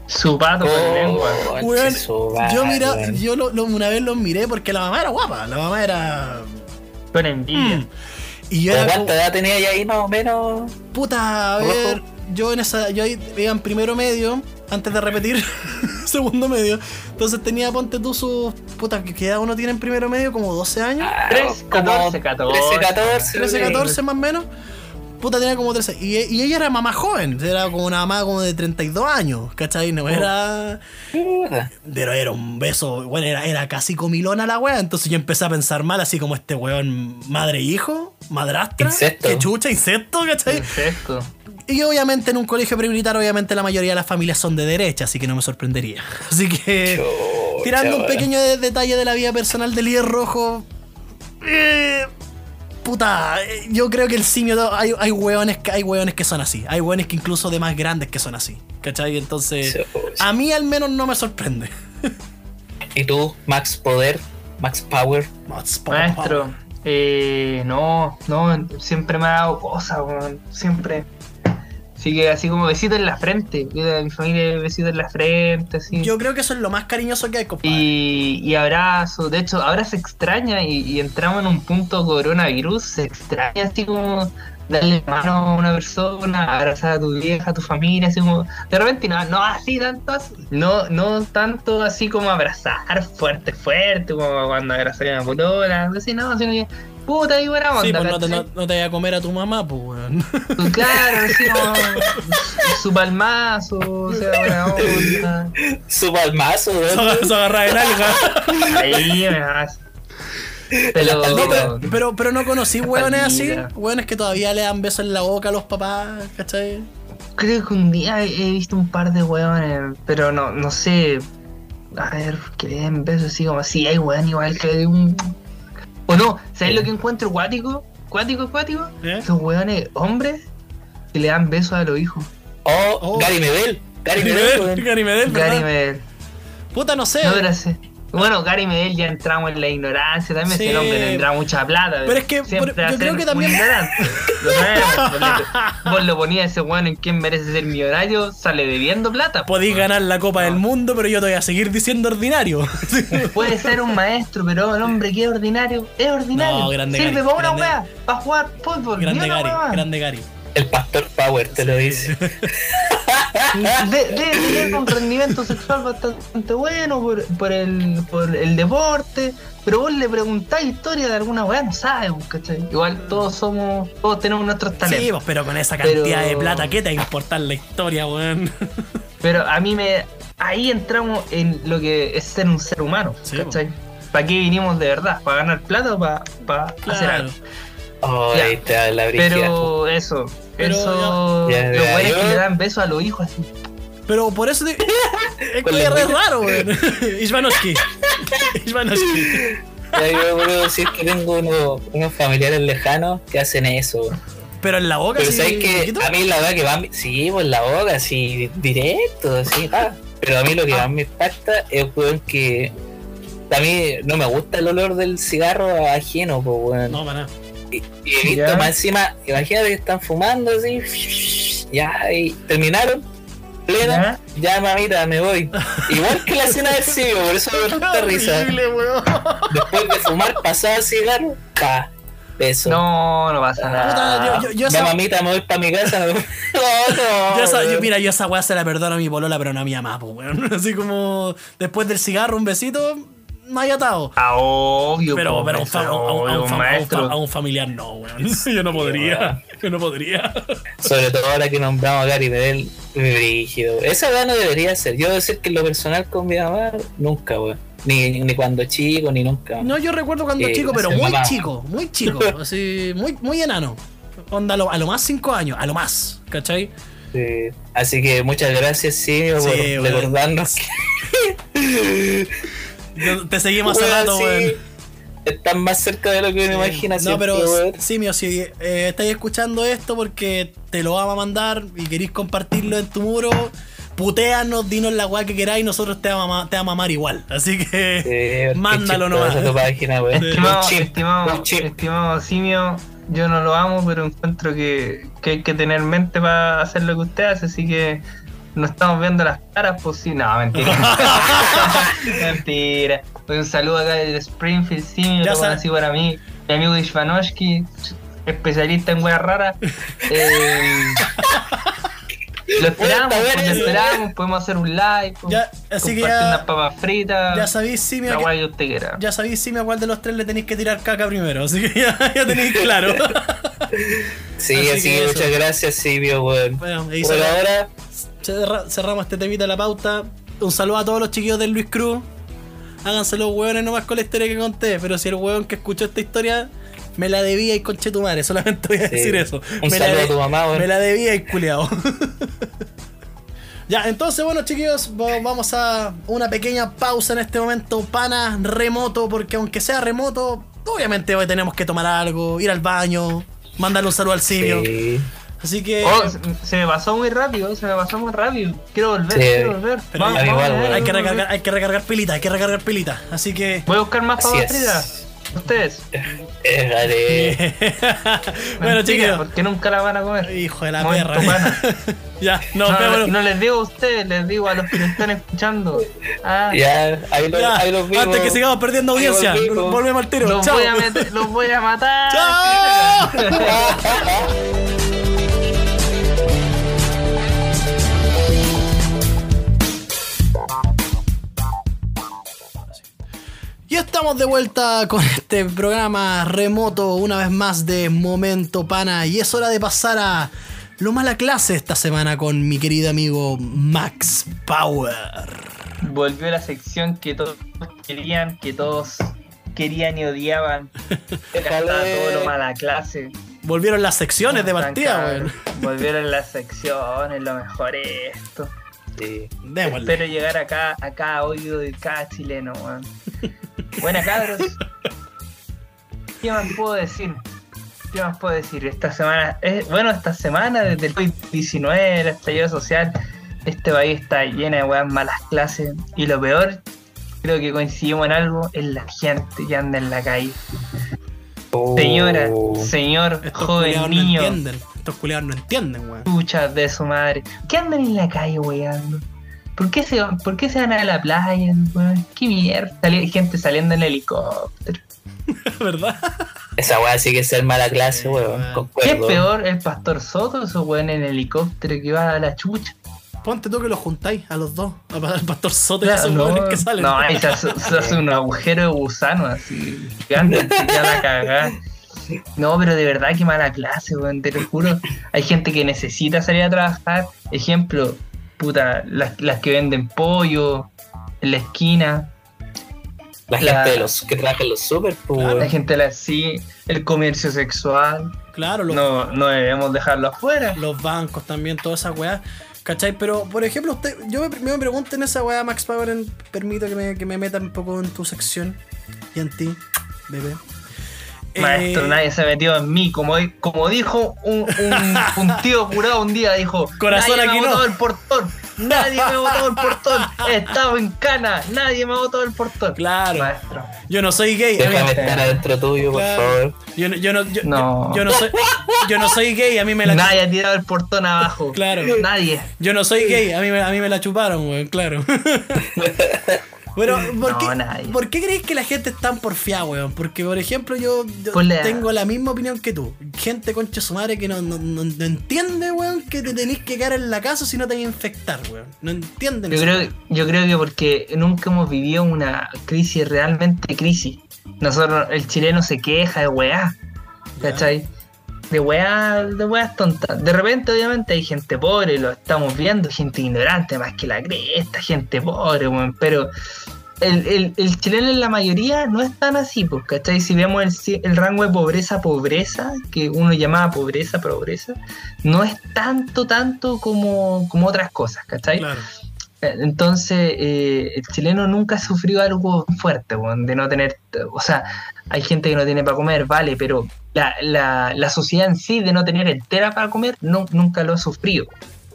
Su pato con lengua. Oh, Weón, yo mira, weón. yo lo- lo- una vez los miré porque la mamá era guapa, la mamá era. Con envidia. Mm. Y yo ¿Pero era ¿Cuánta como, edad tenía ya ahí más o menos? puta, a ver, yo en esa, yo ahí iba en primero medio, antes de repetir segundo medio. Entonces tenía, ponte tú sus. Puta, ¿qué edad uno tiene en primero medio? Como 12 años. Ah, 3, como 14, 14. 13, 14. 13, sí. 14 más o menos. Puta, tenía como 13. Y, y ella era mamá joven. Era como una mamá como de 32 años. ¿Cachai? No era. Pero era un beso. Bueno, era, era casi comilona la wea. Entonces yo empecé a pensar mal, así como este weón madre e hijo, madrastra. Insecto. Que chucha, insecto, ¿cachai? Perfecto. Y obviamente en un colegio premilitar, obviamente la mayoría de las familias son de derecha, así que no me sorprendería. Así que, Chucha, tirando un pequeño de- detalle de la vida personal del líder rojo. eh, puta, eh, yo creo que el simio. Hay, hay, hueones, que- hay hueones que son así. Hay hueones que incluso de más grandes que son así. ¿Cachai? Entonces, Chucha. a mí al menos no me sorprende. ¿Y tú, Max Poder? Max Power. Maestro, eh, no, no, siempre me ha dado cosas, weón. Siempre. Así que así como besito en la frente. Mi familia besito en la frente, así. Yo creo que eso es lo más cariñoso que hay, compadre. Y, y abrazo, de hecho, ahora se extraña y, y entramos en un punto coronavirus, se extraña así como darle mano a una persona, abrazar a tu vieja, a tu familia, así como, de repente no, no así tanto así, no, no tanto así como abrazar fuerte, fuerte, como cuando abrazar a una polola, así no, sino que, puta, y buena onda, Sí, pues no te, no, no te vayas a comer a tu mamá, pues, weón. Pues claro, como su palmazo, o sea, buena onda. Su palmazo, weón. Se agarra de nalga. Ahí me vas. Pero, No, pero, no conocí hueones así, hueones que todavía le dan besos en la boca a los papás, ¿cachai? creo que un día he visto un par de hueones, pero no, no sé. A ver, que le den besos así como así, hay hueón igual que le den un. O no, ¿sabes lo que encuentro cuático? ¿Cuático, cuático? ¿Eh? Los hueones hombres que le dan besos a los hijos. Oh, Oh. Gary Medel. Gary Medel. Gary Medel. Gary Medel. Puta, no sé. No, sí. Bueno, Gary Medel ya entramos en la ignorancia también, Sí. ese hombre tendrá mucha plata. Pero es que, siempre por- va a yo creo ser que también- un ignorante. Lo sabemos, Vos lo ponías ese weón en quien merece ser millonario, sale debiendo plata. Podéis ganar la Copa No. del Mundo, pero yo te voy a seguir diciendo ordinario. Puede ser un maestro, pero el hombre que es ordinario, es ordinario. No, grande Sirve para una weá, para jugar fútbol. grande Gary, grande Gary. El Pastor Power te lo dice. De- Debe tener un rendimiento sexual bastante bueno por, por, el, por el deporte, pero vos le preguntáis historia de alguna weá, no sabe, pues, ¿cachai? Igual todos somos, todos tenemos nuestros Sí, talentos. pues, pero con esa cantidad Pero- de plata, ¿qué te va a importar la historia, weón? Pero a mí me. Ahí entramos en lo que es ser un ser humano, Sí, ¿cachai? ¿Para qué vinimos de verdad? ¿Para ganar plata o para, hacer Claro. algo? Oh, Ya. ahí te da la. Pero eso, Pero eso. ya- Ya, Los ya, buenos yo- que le dan besos a los hijos así. Pero por eso te... es que es re raro, weón. Ishvanovsky. Ya yo puedo decir que tengo unos, unos familiares lejanos que hacen eso. Pero en la boca, Pero sí, sabes que a mí la verdad que va, sí, por la boca, así, directo, así, ah. Pero a mí lo que más me impacta es, weón, que a mí no me gusta el olor del cigarro ajeno, pues, weón. No, para nada. Y, y he visto más encima, imagínate que están fumando así, ya, y terminaron, plena, ya mamita, me voy. Igual que la escena del ciego, por eso me da tanta risa. Horrible, weón. Después de fumar, pasaba el cigarro, pa, beso. No, no pasa nada. Puta, yo, yo, yo esa, mamita, me voy para mi casa. No, no. yo esa- mira, yo esa weá se la perdono a mi polola, pero no a mi mamá, pues, weón. Así como después del cigarro, un besito, no hay atado. Ah, obvio. Pero, pero a un, fa- a un- a un- a un obvio, fa- a un maestro. fa- a un familiar no, weón. Yo no podría. Yo no podría. Sobre todo ahora que nombramos a Gary Medel, mi brígido. Esa edad no debería ser. Yo decir que en lo personal con mi mamá, nunca, weón. Ni, ni cuando chico, ni nunca. No, yo recuerdo cuando Eh, chico, pero muy mamá. chico, muy chico. Así, muy, muy enano. Onda, a lo, a lo más cinco años, a lo más, ¿cachai? Sí. Así que muchas gracias, Simio, por Sí, weón. recordarnos que Yo- Te seguimos hace weón, rato, sí, weón. están más cerca de lo que uno imagina. No, pero weón. Simio, si eh, estáis escuchando esto porque te lo vamos a mandar y queréis compartirlo en tu muro, puteanos, dinos la weá que queráis, nosotros te vamos, a, te vamos a amar igual. Así que Sí, mándalo nomás. tu página, weón. Sí. Estimado, estimado, estimado simio, yo no lo amo, pero encuentro que, que hay que tener mente para hacer lo que usted hace, así que no estamos viendo las caras, pues sí, no, mentira. mentira. Pues un saludo acá desde Springfield, simio, Ya lo conocí para mí, mi amigo Ishvanovsky, especialista en weas raras. Eh, Lo esperamos, pues, lo esperamos, podemos hacer un live, pues, Ya, así que compartir ya- unas papas fritas, Ya sabéis, Simio, usted quiera. ya sabéis, Simio, a cuál de los tres le tenéis que tirar caca primero. Así que ya, ya tenéis claro. Sí, Así así, que muchas gracias, Silvio, weón. Bueno, ahí Por ahora, cerramos este temita de la pauta. Un saludo a todos los chiquillos del Luis Cruz. Háganse los hueones nomás con la historia que conté. Pero si el hueón que escuchó esta historia me la debía y conche tu madre, solamente voy a Sí. decir eso. Un me saludo la a tu mamá, weón. Me la debía y culiao. Ya, entonces, bueno, chiquillos, va- vamos a una pequeña pausa en este momento, pana remoto, porque aunque sea remoto, obviamente hoy tenemos que tomar algo, ir al baño, mandarle un saludo al simio. sí. Así que. Oh, se, me pasó muy rápido, se me pasó muy rápido. Quiero volver, Sí. quiero volver. Pero Vamos, vamos, igual. Hay que recargar, hay que recargar pilita, hay que recargar pilita. Así que. Voy a buscar más papas es. fritas. Ustedes. Eh, dale. bueno, Mentira, chiquillos. Porque nunca la van a comer. Hijo de la Momento perra. ya, no, No, pero- no les digo a ustedes, les digo a los que lo están escuchando. Ah, Ya, ahí, lo, ya, ahí los vimos. antes que sigamos perdiendo audiencia, volvemos al tiro. los, Chao. voy a meter- los voy a matar. ¡Chao! Y estamos de vuelta con este programa remoto, una vez más de Momento Pana. Y es hora de pasar a lo mala clase esta semana con mi querido amigo Max Power. Volvió la sección que todos querían, que todos querían y odiaban. Era todo lo mala clase. Volvieron las secciones de partida. Volvieron las secciones, lo mejor es esto. Sí. Espero llegar acá, acá a oído de cada chileno, weón. Buena cabros. ¿Qué más puedo decir? ¿Qué más puedo decir? Esta semana, eh, bueno, esta semana desde el COVID-19, el estallido social, este país está lleno de weas malas clases. Y lo peor, creo que coincidimos en algo, es la gente que anda en la calle. Señora, Oh. señor, Estos joven no niño, entienden. Estos culiados no entienden, weón. chuchas de su madre. ¿Qué andan en la calle, weando? ¿Por qué se, van- ¿Por qué se van a la playa, weón? ¿Qué mierda? Sali- gente saliendo en helicóptero. ¿Verdad? Esa weá sí que es ser mala clase, weón. weón. ¿Qué es peor, el pastor Soto o esos weón en helicóptero que va a la chucha? Ponte tú que los juntáis a los dos. Al pastor Soto y a esos no, weones que salen. no, ahí se hace, se hace un agujero de gusano así, gigante, ya la cagá. No, pero de verdad que mala clase, weón, te lo juro. Hay gente que necesita salir a trabajar. Ejemplo, puta, las, las que venden pollo en la esquina. La la- gente de los que trabaja en los super, pues, Claro. La gente la así, el comercio sexual. Claro, los, No, no debemos dejarlo afuera. los bancos también, toda esa weá. ¿Cachai? Pero, por ejemplo, usted, yo me, me pregunto en esa weá, Max Power, permito que me, que me meta un poco en tu sección y en ti, bebé. Maestro, Eh, nadie se metió en mí. Como, como dijo un, un, un tío curado un día, dijo: Corazón, Nadie aquí me ha no". botado el portón. Nadie me ha botado el portón. Estaba en cana. Nadie me ha botado el portón. Claro. Maestro. Yo no soy gay. Déjame estar adentro tuyo, por favor. Yo, no- yo no, yo, No. yo- yo no soy, yo no soy gay, a mí me la Nadie ha tirado el portón abajo. Claro. Nadie. Yo no soy gay, a mí me, a mí me la chuparon, weón, claro. Bueno, ¿por, No, qué, nadie. ¿por qué crees que la gente es tan porfiada, weón? Porque, por ejemplo, yo, tengo la misma opinión que tú. Gente concha su madre que no, no, no- entiende, weón, que te tenés que quedar en la casa si no te vas a infectar, weón. No entienden Yo eso. creo, yo creo que porque nunca hemos vivido una crisis realmente crisis. Nosotros, el chileno se queja de weá. ¿Cachai? De weá, de weas tontas. De repente, obviamente, hay gente pobre, lo estamos viendo, gente ignorante más que la cresta, gente pobre, weón. Pero el, el- chileno en la mayoría no es tan así, pues, ¿cachai? Si vemos el, el rango de pobreza, pobreza, que uno llamaba pobreza, pobreza, no es tanto, tanto como, como otras cosas, ¿cachai? Claro. Entonces, eh, el chileno nunca ha sufrido algo fuerte, de no tener, o sea, hay gente que no tiene para comer, vale, pero la, la, la sociedad en sí de no tener entera para comer, no, nunca lo ha sufrido,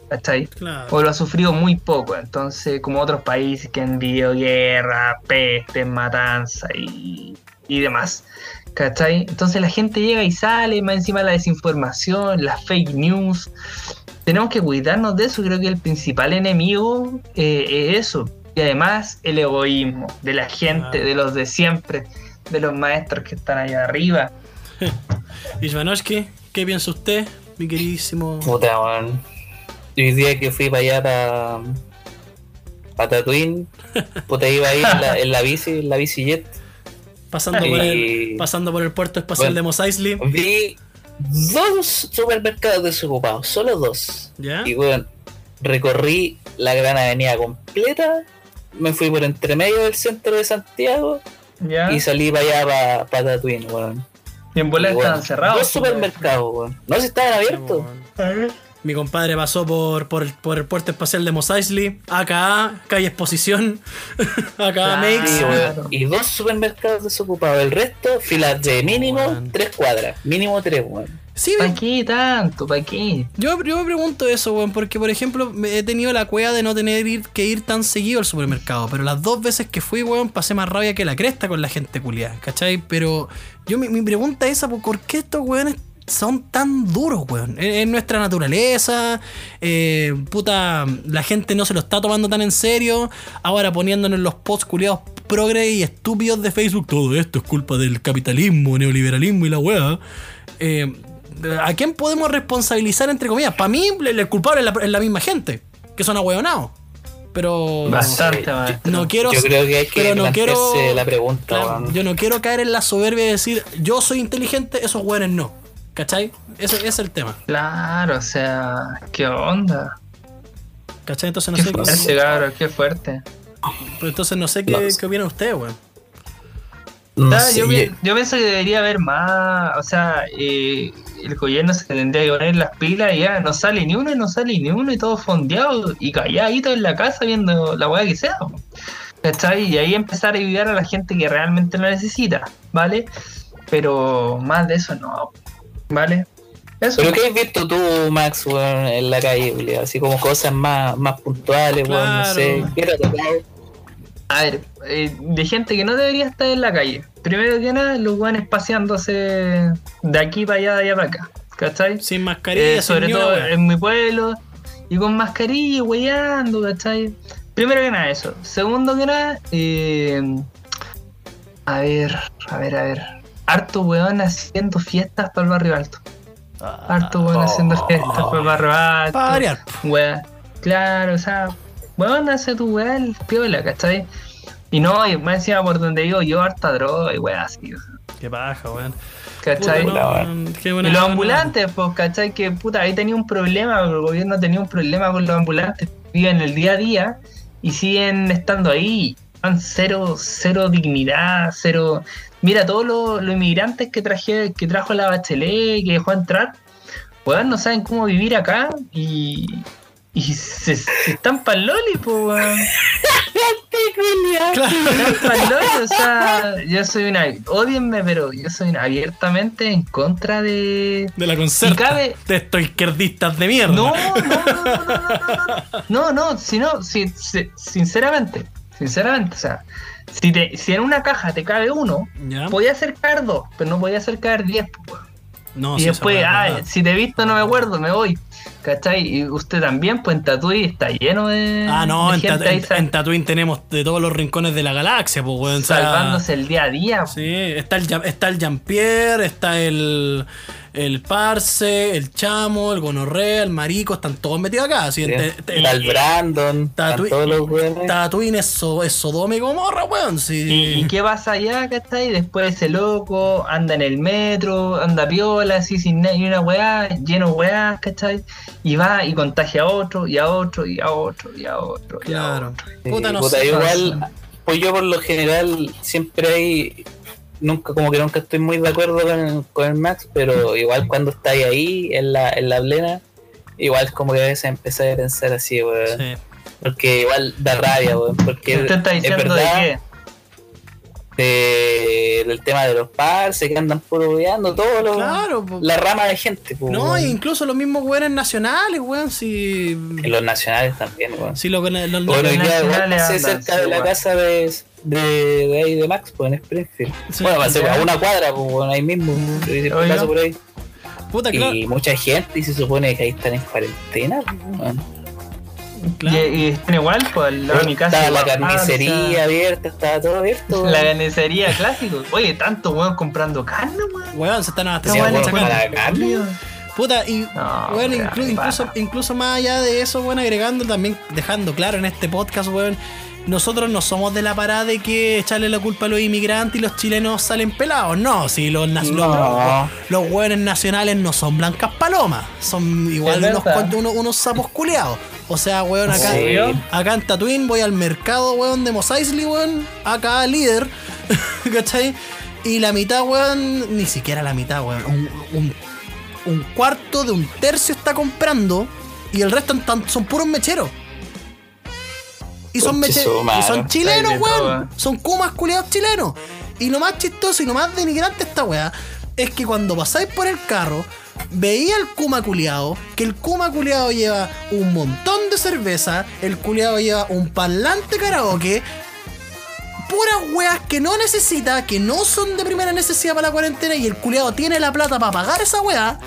¿cachai? Claro. O lo ha sufrido muy poco, entonces, como otros países que han vivido guerra, peste, matanza y, y demás, ¿cachai? Entonces la gente llega y sale, más encima la desinformación, las fake news, tenemos que cuidarnos de eso. Creo que el principal enemigo eh, es eso. Y además el egoísmo de la gente, Ah. de los de siempre, de los maestros que están allá arriba. Ishvanovsky, ¿qué piensa usted, mi queridísimo? Puta. Y hoy día que fui para allá, para, para Tatooine, puta, iba ahí en la, en la bici, en la bici jet. Pasando, por el, Y- pasando por el puerto espacial Bueno. de Mos Eisley. Vi dos supermercados desocupados, solo dos. ¿Ya? Y bueno, recorrí la gran avenida completa, me fui por entre medio del centro de Santiago ¿Ya? y salí para allá, para, Tatooine, weón. Y en bola bueno, estaban cerrados. Dos supermercados, weón. No, si estaban abiertos. Mi compadre pasó por, por, el, por el puerto espacial de Mos Eisley, AKA, calle Exposición, AKA Claro. Makes. Y dos supermercados desocupados. El resto, filas de mínimo tres cuadras. Mínimo tres, weón. Sí, ¿Para qué tanto? ¿Para qué? yo, yo me pregunto eso, weón, porque por ejemplo he tenido la cueva de no tener ir- que ir tan seguido al supermercado, pero las dos veces que fui, weón, pasé más rabia que la cresta con la gente culiada, ¿cachai? Pero yo mi, mi pregunta es esa, ¿por qué estos weones son tan duros, weón? Es, es nuestra naturaleza, eh, puta, la gente no se lo está tomando tan en serio, ahora poniéndonos en los posts culiados progre y estúpidos de Facebook, todo esto es culpa del capitalismo, neoliberalismo y la weá. Eh, ¿A quién podemos responsabilizar entre comillas? Para mí, el, culpable es la, es la misma gente, que son ahueonados. Pero. Bastante. No quiero. Yo creo que hay que pero no quiero- la pregunta, Claro, yo no quiero caer en la soberbia de decir yo soy inteligente, esos hueones no. ¿Cachai? Ese, ese es el tema. Claro, o sea, ¿qué onda? ¿Cachai? Entonces no Qué sé qué, fuerte, cabrón, qué fuerte. entonces no sé qué, qué opina usted, weón. No Ah, sé, yo, yo- pi- yo pienso que debería haber más, o sea, eh, el gobierno se tendría que poner las pilas y ya no sale ni uno y no sale ni uno y todo fondeado y calladito en la casa viendo la weá que sea. ¿Cachai? Y ahí empezar a ayudar a la gente que realmente lo necesita, ¿vale? Pero más de eso no, ¿vale? Eso. ¿Pero qué has visto tú, Max, weón, en la calle, Julio? Así como cosas más, más puntuales, weón, no Claro. sé. A ver, eh, de gente que no debería estar en la calle. Primero que nada, los guanes paseándose de aquí para allá, de allá para acá. ¿Cachai? Sin mascarilla, Eh, sobre todo en mi pueblo. Y con mascarilla, weyando, ¿cachai? Primero que nada, eso. Segundo que nada, eh, a ver, a ver, a ver. Harto weón haciendo fiestas para el barrio alto. Harto weón haciendo fiestas para el barrio alto. Para variar. Weá. Claro, o sea, weón, hace tu weá el piola, ¿cachai? Y no, y más encima por donde digo yo, harta droga y weá así, o sea, Qué paja, weón. ¿cachai? Puta, no, qué buena y los ambulantes, pues, ¿cachai? Que puta, ahí tenía un problema, el gobierno tenía un problema con los ambulantes, viven el día a día y siguen estando ahí, cero, cero dignidad, cero. Mira, todos los, los inmigrantes que traje, que trajo la bachelet, que dejó entrar, weón, no saben cómo vivir acá y. Y se, se están pa'l loli, pues, weón. Claro. Están pa'l loli, o sea, yo soy una. Odienme, pero yo soy una- abiertamente en contra de. De la concerta. Y cabe- De estos izquierdistas de mierda. No, no, no, no, no, no, no, no, no, si no, si, si- sinceramente, sinceramente, o sea, si, te, si en una caja te cabe uno, ¿Ya? podía hacer caer dos, pero no podía hacer caer diez, pues. No, y esa después, ah, si te he visto no me acuerdo, me voy, ¿cachai? Y usted también, pues en Tatuí está lleno de, Ah, no, de en, gente ahí en- Tatooine tenemos de todos los rincones de la galaxia, pues, weón. o sea, salvándose el día a día. Sí, está el, está el Jean-Pierre, está el, el Parse, el Chamo, el Gonorrea, el Marico, están todos metidos acá. así, en- te- te- Está el Brandon, están Tatooine- todos los weones. Tatooine es, so- es Sodoma y Gomorra, weón. Sí. ¿Y, y qué pasa allá, cachai? Después ese loco anda en el metro, anda piola, así sin ni una weá, lleno de weá, ¿cachai? Y va y contagia a otro, y a otro, y a otro, y a otro, y a Claro. otro. Sí, Puta, no puta, sé. igual, pues yo por lo general siempre hay, nunca, como que nunca estoy muy de acuerdo con el, con el Max, pero igual cuando estáis ahí en la, en la plena, igual como que a veces empecé a pensar así, weón. Sí. Porque igual da rabia, weón. Porque ¿Usted está es diciendo de verdad, qué? De- del tema de los parces que andan puro veando, todo lo, Claro, po. la rama de gente, pues, No, weón. incluso los mismos weones nacionales, weón. Si. En los nacionales también, weón. Si lo, los, los- Bueno, igual nacionales pasé andan, cerca de la igual. casa de, de, de ahí de Max, pues en Springfield. Sí, bueno, pasé ya. a una cuadra, pues bueno, ahí mismo. paso por ahí. Puta, claro. Y mucha gente y se supone que ahí están en cuarentena. pues, weón. Claro. Y, y están igual, pues al lado de mi casa. Estaba la igual, carnicería ah, abierta, estaba todo abierto. La carnicería clásico. Oye, tanto weón comprando carne, weón. Weón, se están abasteciendo la carne. Puta, y No, bueno, weón, inclu- incluso, incluso más allá de eso, bueno, agregando también, dejando claro en este podcast, weón, nosotros no somos de la parada de que echarle la culpa a los inmigrantes y los chilenos salen pelados. No, si los, No. los, weones nacionales no son blancas palomas, son igual unos, unos, unos sapos culeados. O sea, weón, acá, Sí. acá en Tatooine voy al mercado, weón, de Mos Eisley, weón, acá líder, ¿cachai? Y la mitad, weón, ni siquiera la mitad, weón, un, un un cuarto de un tercio está comprando y el resto son puros mecheros. Y son, y chilenos, weón. Son kumas culiados chilenos. Y lo más chistoso y lo más denigrante de esta weá es que cuando pasáis por el carro, veía el kuma culiado, que el kuma culiado lleva un montón de cerveza, el culiado lleva un parlante karaoke, puras weas que no necesita, que no son de primera necesidad para la cuarentena y el culiado tiene la plata para pagar esa wea.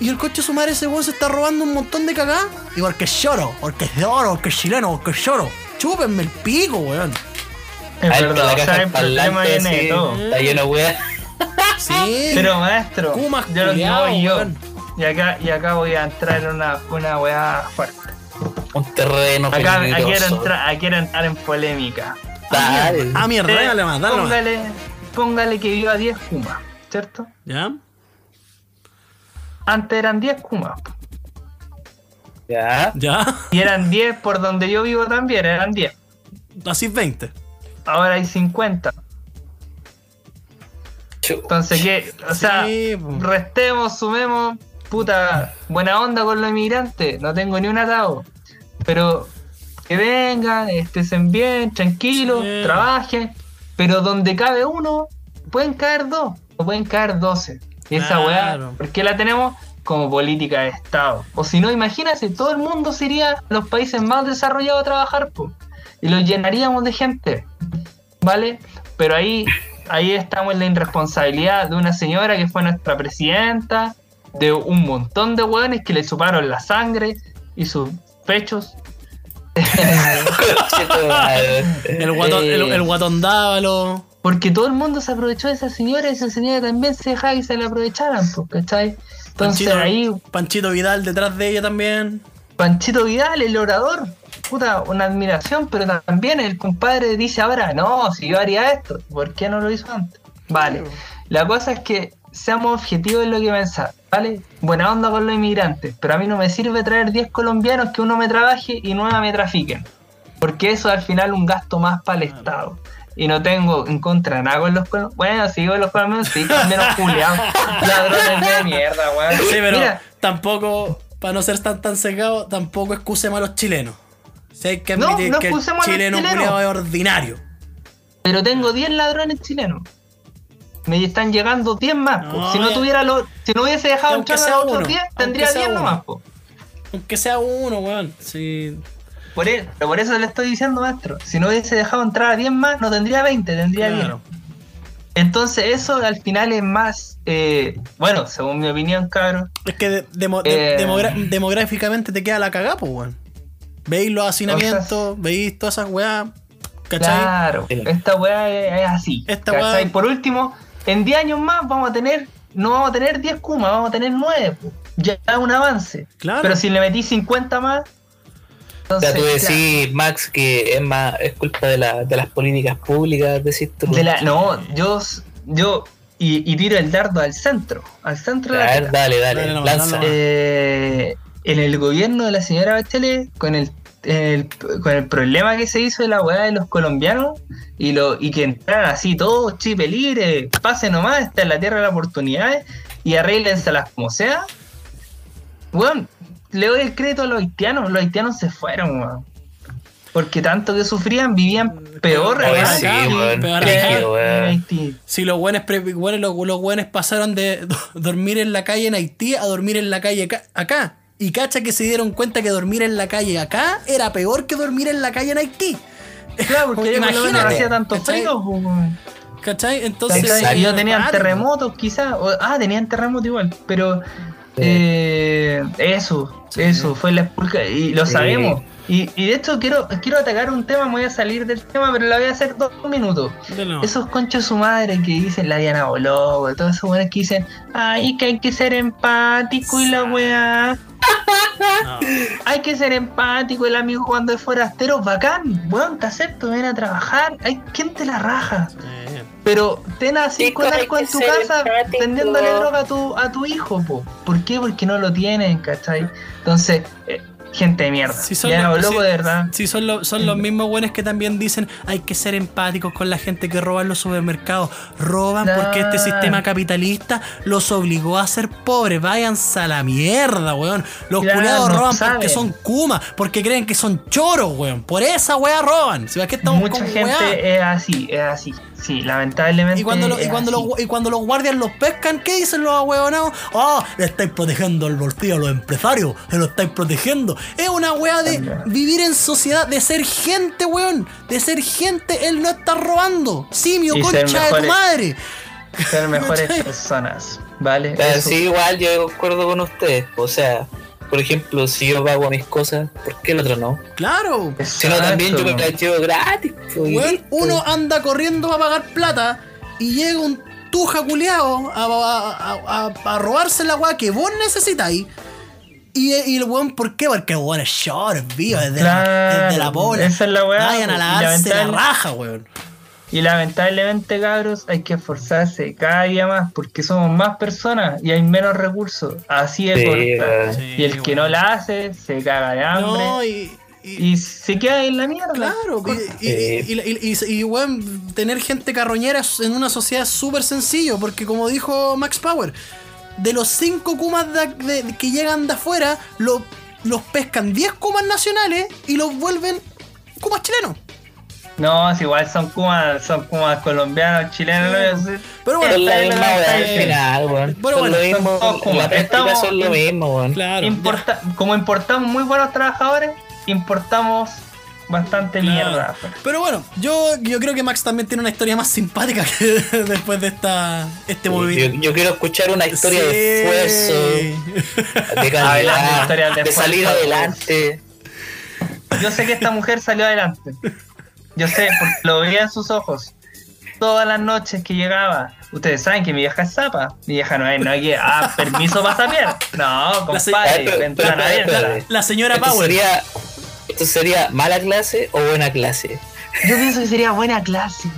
Y el coche de su madre ese weón se está robando un montón de cagá. Igual que lloro, porque es de oro, porque es chileno, porque es lloro. Chúpenme el pico, weón. Es verdad, la o sea, caja el problema viene de todo. Está lleno weá. Sí. Pero maestro, Kumas yo lo voy yo. weón. Y acá, y acá voy a entrar en una, una weá fuerte. Un terreno Acá, acá quiero, entrar, acá quiero entrar en polémica. Dale. Ah, mierda, Eh, dale más, dale más. póngale, póngale que viva 10 Kumas, ¿cierto? ¿Ya? Antes eran 10 Kumas. Ya. ¿Ya? Y eran 10 por donde yo vivo también, eran 10. Así 20. Ahora hay 50. Chu- Entonces, ¿qué? O sea, Sí, restemos, sumemos, puta, buena onda con los inmigrantes, no tengo ni un atado. Pero que vengan, estén bien, tranquilos, Sí. trabajen. Pero donde cabe uno, pueden caer dos, o pueden caer doce. Y esa Claro. weá, ¿por qué la tenemos? Como política de Estado. O si no, imagínate, todo el mundo se iría a los países más desarrollados a trabajar, po, y los llenaríamos de gente. ¿Vale? Pero ahí, ahí estamos en la irresponsabilidad de una señora que fue nuestra presidenta, de un montón de hueones que le chuparon la sangre y sus pechos. El guatón, el, el guatón dávalo. Porque todo el mundo se aprovechó de esa señora y esa señora también se dejaba que se la aprovecharan, pues, ¿cachai? Entonces Panchito, ahí, Panchito Vidal detrás de ella también. Panchito Vidal, el orador, puta, una admiración, pero también el compadre dice ahora, no, si yo haría esto, ¿por qué no lo hizo antes? Vale, la cosa es que seamos objetivos en lo que pensar, ¿vale? Buena onda con los inmigrantes, pero a mí no me sirve traer 10 colombianos que uno me trabaje y nueve me trafiquen, porque eso al final es un gasto más para el Estado. Y no tengo en contra nada con los colombianos. Bueno, sí, con los colombianos, sí, menos culiados. Ladrones de mierda, weón. Sí, pero Mira, tampoco, para no ser tan tan cegado, tampoco excusemos a los chilenos. Si hay que No, admitir no que el chileno chilenos. culiao es ordinario. Pero tengo 10 ladrones chilenos. Me están llegando 10 más. po. No, si no tuviera los. Si no hubiese dejado entrar a los otros uno, 10, aunque tendría sea 10 uno. nomás, po. Aunque sea uno, weón. Sí. Por, e- pero por eso le estoy diciendo, maestro. Si no hubiese dejado entrar a 10 más, no tendría 20, tendría Claro. 10. Entonces, eso al final es más. eh, bueno, según mi opinión, cabrón. Es que de- de- Eh. demográficamente te queda la cagá, pues, weón. Veis los hacinamientos, veis todas esas weas. ¿Cachai? Claro, esta weá es, así. Esta ¿cachai? Por último, en 10 años más vamos a tener. No vamos a tener 10 Kumas, vamos a tener 9. po. Ya es un avance. Claro. Pero si le metí 50 más. O sea, Entonces, tú claro, decís, Max, que es más es culpa de, la, de las políticas públicas, decís tú. de la- no, yo, yo y, y tiro el dardo al centro, al centro de A la ver, dale, dale, Dale, no, lanza. Eh, en el gobierno de la señora Bachelet, con el, el- con el problema que se hizo de la weá de los colombianos y, lo, y que entraran así todos chipe libre, pase nomás, está en la tierra de las oportunidades y arréglenselas como sea. Weón, le doy el crédito a los haitianos, los haitianos se fueron, weón. Porque tanto que sufrían, vivían peor Oye, sí, weón, peor Haití. Si los buenos, los, los buenos pasaron de dormir en la calle en Haití a dormir en la calle acá. acá. Y cacha que se dieron cuenta que dormir en la calle acá era peor que dormir en la calle en Haití. Claro, porque menos no Imagínate, hacía tanto ¿cachai? frío, pues, weón. ¿Cachai? Entonces. Ellos tenían terremotos, quizás. Ah, tenían terremotos igual. Pero Eh, eso, Sí. eso, fue la expulca y lo Sí. sabemos. Y, y de hecho quiero, quiero atacar un tema, me voy a salir del tema, pero lo voy a hacer dos minutos. Esos conchos su madre que dicen la Diana Bologo, todos esos buenos que dicen, ay, que hay que ser empático y la weá. No. Hay que ser empático, el amigo cuando es forastero, bacán, weón, te acepto, ven a trabajar, hay quien te la raja. Pero ten a cinco narcos en tu casa empático. vendiéndole droga a tu, a tu hijo, po. ¿Por qué? Porque no lo tienen, ¿cachai? Entonces, eh, gente de mierda. Si son ya, los- loco, si- de verdad. Sí, son, lo- son los mismos buenos que también dicen hay que ser empáticos con la gente que roba en los supermercados. Roban porque este sistema capitalista los obligó a ser pobres. Váyanse a la mierda, weón. Los Claro, culiados no roban saben. porque son kumas, porque creen que son choros, weón. Por esa weá roban. Si ves que estamos Mucha con gente weá. es así, es así. Sí, lamentablemente. Y cuando, lo- y, cuando los, y cuando los guardias los pescan, ¿qué dicen los ahueonados? Ah, le estáis protegiendo el bolsillo a los empresarios, se lo estáis protegiendo. Es una weá de vivir en sociedad, de ser gente, weón. De ser gente, él no está robando. Simio, Y ser concha de tu mejores. madre. ser mejores personas, ¿vale? Pero sí, igual yo concuerdo con ustedes. O sea, por ejemplo, si yo pago mis cosas, ¿por qué el otro no? Claro. Si no, también yo me Exacto. la llevo gratis. listo. uno anda corriendo a pagar plata y llega un tuja culiao a, a- a- robarse la weá que vos necesitáis. Y, y el weón, ¿por qué? Porque el weón es short, es vivo, es de, la, es de la bola. esa es la weá, Vayan a lavarse la lamentable- raja, weón. Y lamentablemente, cabros, hay que esforzarse cada día más porque somos más personas y hay menos recursos. Así es Sí, corta. weón. Sí, Y el que no la hace se caga de hambre No, y. y- y se queda en la mierda. Claro, y, y, y, y- y- y, weón, tener gente carroñera en una sociedad es súper sencillo, porque como dijo Max Power, de los 5 Kumas de- de- que llegan de afuera, lo- los pescan 10 Kumas nacionales y los vuelven Kumas chilenos. No, si igual son kumas, son kumas colombianos, chilenos. Pero bueno, Son la es misma final, weón. Pero son bueno, lo mismo. son todos en como- la práctica estamos son lo mismo, weón. claro. Importa- como importamos muy buenos trabajadores, importamos bastante Claro. mierda. Pero bueno, yo, yo creo que Max también tiene una historia más simpática que después de esta este Yo, movimiento. yo quiero escuchar una historia de esfuerzo, de Adelante, calidad, de de, salir adelante. Yo sé que esta mujer salió adelante. Yo sé, porque lo veía en sus ojos. Todas las noches que llegaba. Ustedes saben que mi vieja es zapa. Mi vieja no es, no hay que. Ah, permiso para sapear. No, La compadre, Pero- ventana abierta. La señora ¿Esto Power. sería, ¿Esto sería mala clase o buena clase? Yo pienso que sería buena clase.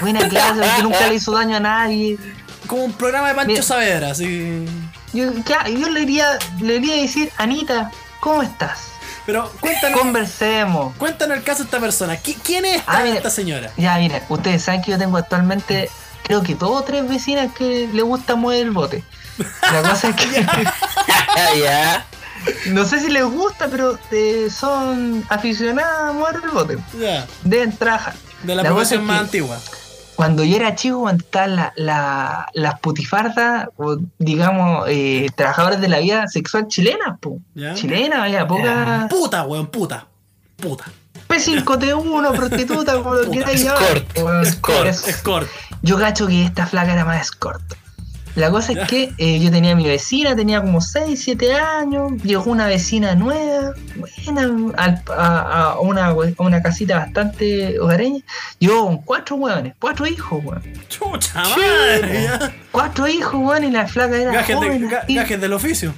Buena clase, porque nunca le hizo daño a nadie. Como un programa de Pancho Mira. Saavedra, así. Yo, claro, yo le iría, le iría a decir, Anita, ¿cómo estás? Pero cuéntanos, Conversemos. cuéntanos el caso de esta persona. ¿Qui- ¿Quién es esta, Ah, esta señora? Ya, mira, ustedes saben que yo tengo actualmente, creo que dos o tres vecinas que le gusta mover el bote. La cosa es que ya. no sé si les gusta, pero eh, son aficionadas a mover el bote. Ya, Deben trabajar. de la, La profesión es más que- antigua. Cuando yo era chico, cuando estaban la- la- las putifardas, o digamos, eh, trabajadores de la vida sexual chilenas, po. Ya. Chilena, había poca. Puta, weón, puta. Puta. P5T1, prostituta, como lo quieras llamar. escort, escort. es- Escort. Yo cacho que esta flaca era más escort. La cosa es que eh, yo tenía a mi vecina, tenía como 6, 7 años, llegó una vecina nueva, buena, al- a, a una, a una casita bastante hogareña, llegó con cuatro hueones, cuatro hijos, weón. Chucha madre. Cuatro hijos, weón, y la flaca era Gajes, de- joven, ga- así. gajes del oficio.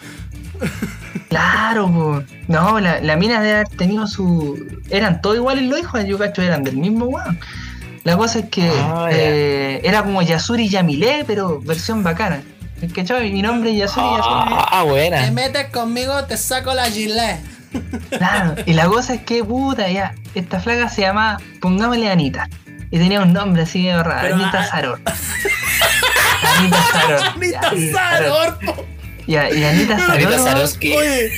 Claro, weón. No, la, la mina debe haber tenido su... Eran todos iguales los hijos, yo cacho, eran del mismo weón. La cosa es que Ah, eh, era como Yasuri Yamile, pero versión bacana. Es que chaval, mi nombre es Yasuri Yasuri. Ah, buena. metes conmigo, te saco la gilet. Claro, y la cosa es que, puta, ya, esta flaca se llama, pongámosle Anita. Y tenía un nombre así de raro, Pero, Anita ah, Saror. Anita Saror. Anita Saror. Saror. Ya, y Anita Sarosky. Oye,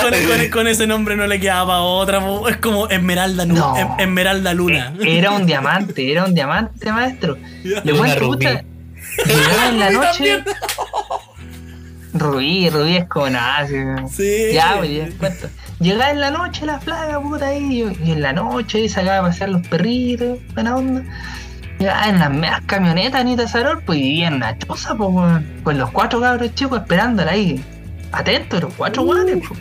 con, con- con- con ese nombre no le quedaba para otra. Es como Esmeralda, Nu- No. Em- Esmeralda Luna. Era un diamante, era un diamante, maestro. Le Una cuento, rubí. puta, llegaba en la noche. Rubí, Rubí es como nada. Sí. Ya, pues, ya, cuento. Llegaba en la noche la flaca, puta, ahí, y en la noche sacaba a pasear los perritos, buena onda. Ya en las medias camionetas Anita Saror, pues vivía en una choza, pues, weón. Con los cuatro cabros chicos esperándola ahí. Atentos, los cuatro weones, pues.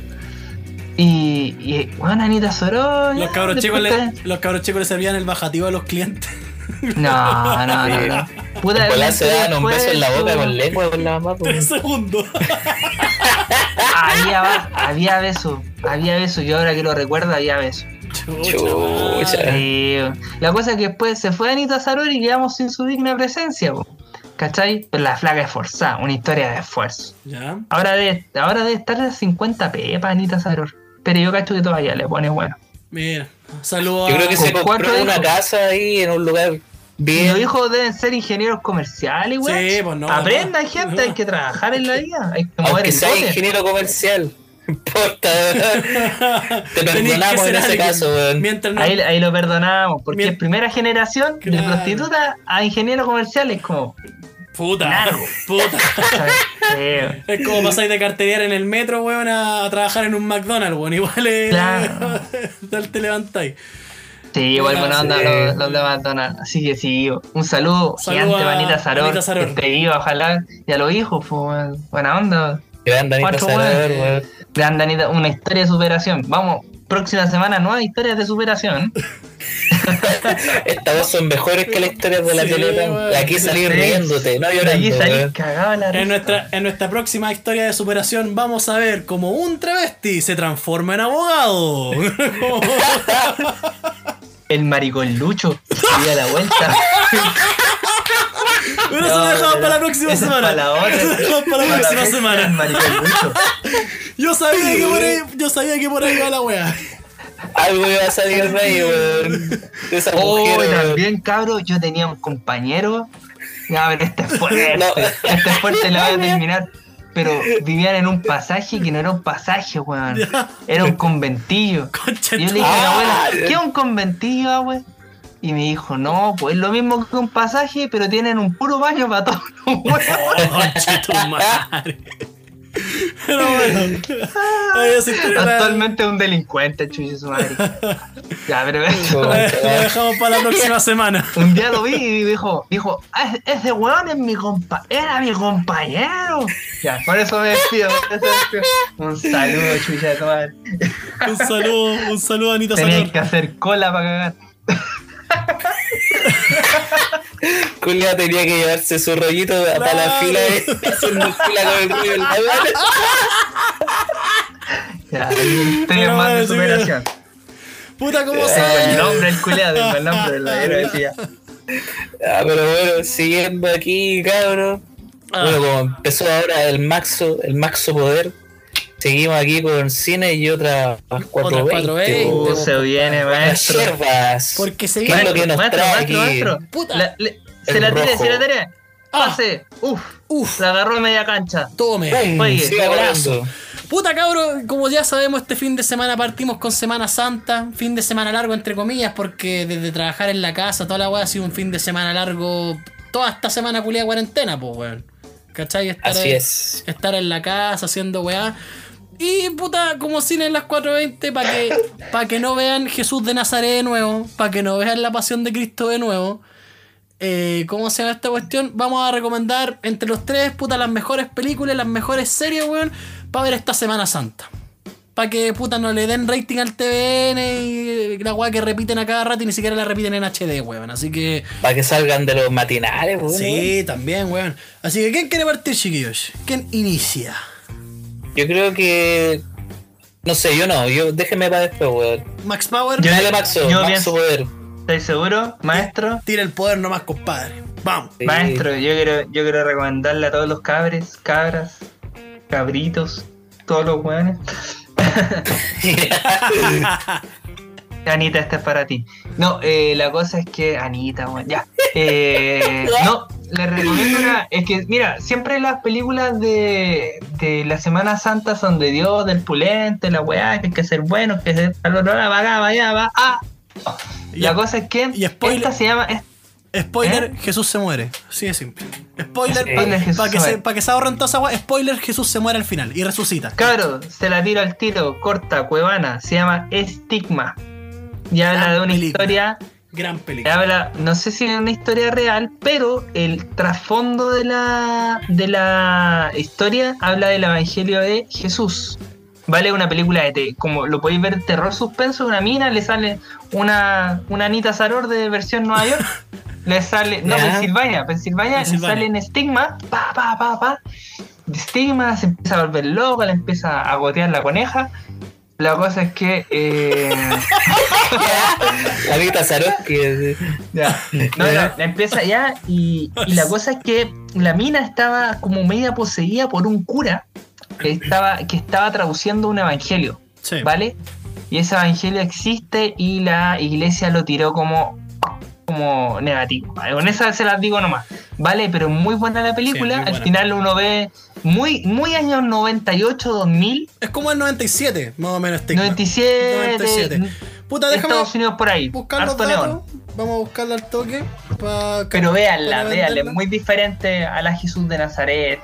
Y, y bueno, Anita Saror. Los cabros, chicos le, los cabros chicos le servían el bajativo a los clientes. te- No, no, no, no. Puta, Nicolás se daban un beso en la boca con lengua con la mamá. Tres pues. segundos. Había, había beso, había beso. Yo ahora que lo recuerdo, había beso. Chucha. La cosa es que después se fue Anita Saror y quedamos sin su digna presencia, po. ¿cachai? Pero la flaca esforzada, una historia de esfuerzo. Ya. Ahora debe, ahora debe estar a 50 pepas Anita Saror. Pero yo cacho que todavía le pone bueno. Mira. Saludos Yo creo que se compró una hijos. casa ahí en un lugar bien. los hijos deben ser ingenieros comerciales, güey. Sí, pues no, Aprendan, no. gente, hay que trabajar en la vida. Hay que mover Aunque el sea bote. ingeniero comercial. No importa. Te perdonamos en ese alguien. caso, weón. No. Ahí, ahí lo perdonamos, porque es primera generación de prostituta a ingeniero comercial es como. Puta. Largo. Es como pasáis de carterear en el metro, weón, a, a trabajar en un McDonald's, weón. Igual es. Claro. Tal te levantáis. Sí, igual buena onda Sí. los, los de McDonald's. Así que sí, un saludo, Saludo gigante a a Anita Saror, Saror. que viva, ojalá. Y a los hijos, pues, weón. buena onda. Grande Anita Cuatro Salador, weones. weón. Grande Anita, una historia de superación. Vamos, próxima semana, nuevas historias de superación. Estas dos son mejores que las historias de la Sí, teleta. weón. Aquí salir Sí. riéndote, no De llorando. allí salí weón. cagado a la risa. En nuestra, en nuestra próxima historia de superación vamos a ver cómo un travesti se transforma en abogado. El maricón Lucho. Y a la vuelta. Pero eso No, lo dejamos pero para la próxima semana. para la otra. Eso lo dejamos para la próxima El semana. Yo sabía que por ahí, yo sabía que por ahí iba la wea. Algo iba a salir de ahí, weón. De esa Oh, mujer, weón. también, cabro, yo tenía un compañero. Ya, pero este es fuerte. No. Este es fuerte, lo voy a terminar. Pero vivían en un pasaje que no era un pasaje, weón. Era un conventillo. Concha Y yo le dije a mi abuela, Ah, ¿qué es un conventillo, abue? Y me dijo, no, pues es lo mismo que un pasaje, pero tienen un puro baño para todos los huevos. Madre. Pero bueno. La- Actualmente es un delincuente, chucho su madre. Ya, pero eso. Lo dejamos para la próxima semana. Un día lo vi y dijo, dijo, "Ah, ese weón es mi compa era mi compañero. Ya, por eso me despido. Un saludo, chucha de tu madre. Un saludo, un saludo Anita Tenías Salor. que hacer cola para cagar. Julia tenía que llevarse su rollito hasta la Claro. fila eh, haciendo fila con el rollo en la mano. Ya, Pero más de superación. Puta, ¿cómo Tengo se el nombre, el culiado, tengo el nombre del ladero, decía. Ah, pero bueno, siguiendo aquí, cabrón. Ah. Bueno, como empezó ahora el Maxo, el Maxo Poder, seguimos aquí con cine y otras 420. 420. po. Uh, se viene, Las maestro. yerbas. Porque se ¿Qué es viene- lo que nos maestro, trae maestro, aquí? maestro. Puta. La- le- se la tiré, rojo. se la tiré. Ah. Pase. Uf. Uf, La agarró en media cancha. tome. Hablando. Puta cabro, como ya sabemos, este fin de semana partimos con Semana Santa, fin de semana largo entre comillas, porque desde trabajar en la casa, toda la weá ha sido un fin de semana largo, toda esta semana culia de cuarentena, pues weón. ¿Cachai? Estar Así en- es. Estar en la casa haciendo weá. Y puta, como cine en las 4.20, para que, pa' que no vean Jesús de Nazaret de nuevo, para que no vean la pasión de Cristo de nuevo. Eh, ¿Cómo se llama esta cuestión? Vamos a recomendar entre los tres, puta, las mejores películas, las mejores series, weón, para ver esta Semana Santa. Para que, puta, no le den rating al TVN y la weá que repiten a cada rato y ni siquiera la repiten en HD, weón. Así que, Para que salgan de los matinales, weón. sí, también, weón. Así que, ¿quién quiere partir, chiquillos? ¿Quién inicia? Yo creo que. No sé, yo no. Yo, déjeme para después, weón. Max Power, Yo- Dale, Maxo. yo Maxo Poder. ¿Estáis seguro, maestro? tira el poder nomás, compadre. Vamos. Sí. Maestro, yo quiero, yo quiero recomendarle a todos los cabres, cabras, cabritos, todos los weones. Anita, esta es para ti. No, eh, la cosa es que. Anita, weón, ya. Eh, no, le recomiendo una. Es que, mira, siempre las películas de, de la Semana Santa son de Dios, del pulente, la weá, que hay que ser bueno, que ser. Va acá, va allá, va. Ah. La Y- cosa es que. y spoiler- Esta se llama. es- Spoiler, ¿Eh? Jesús se muere. Sí, es simple. Spoiler, Sí. para que, se se, pa' que se ahorren toda esa agua. Spoiler, Jesús se muere al final y resucita. Cabro, se la tiro al tiro, corta, cuevana, se llama Estigma. Y habla de una película. historia Gran película. Habla, no sé si es una historia real, pero el trasfondo de la, de la historia habla del Evangelio de Jesús. Vale, una película de como lo podéis ver, terror suspenso, una mina, le sale una, una Anita Saror de versión Nueva York, le sale, no, Ya. Pensilvania, Pensilvania, le Pensilvania. sale en estigma, pa, pa, pa, pa, estigma, se empieza a volver loca, le empieza a gotear la coneja. La cosa es que eh, Anita Sarowski. Ya. No, no, la empieza ya y, y la cosa es que la mina estaba como media poseída por un cura que estaba, que estaba traduciendo un evangelio, Sí. ¿vale? Y ese evangelio existe y la iglesia lo tiró como, como negativo. Con esa se las digo nomás, ¿vale? Pero muy buena la película, Sí, al final uno ve muy, muy años 98, 2000, Es como el 97, más o menos. Stigma. 97, 97. Puta, déjame Estados Unidos por ahí, buscar los harto datos. neón. Vamos a buscarla al toque. pa- Pero véanla, para véanla, es muy diferente a la Jesús de Nazaret,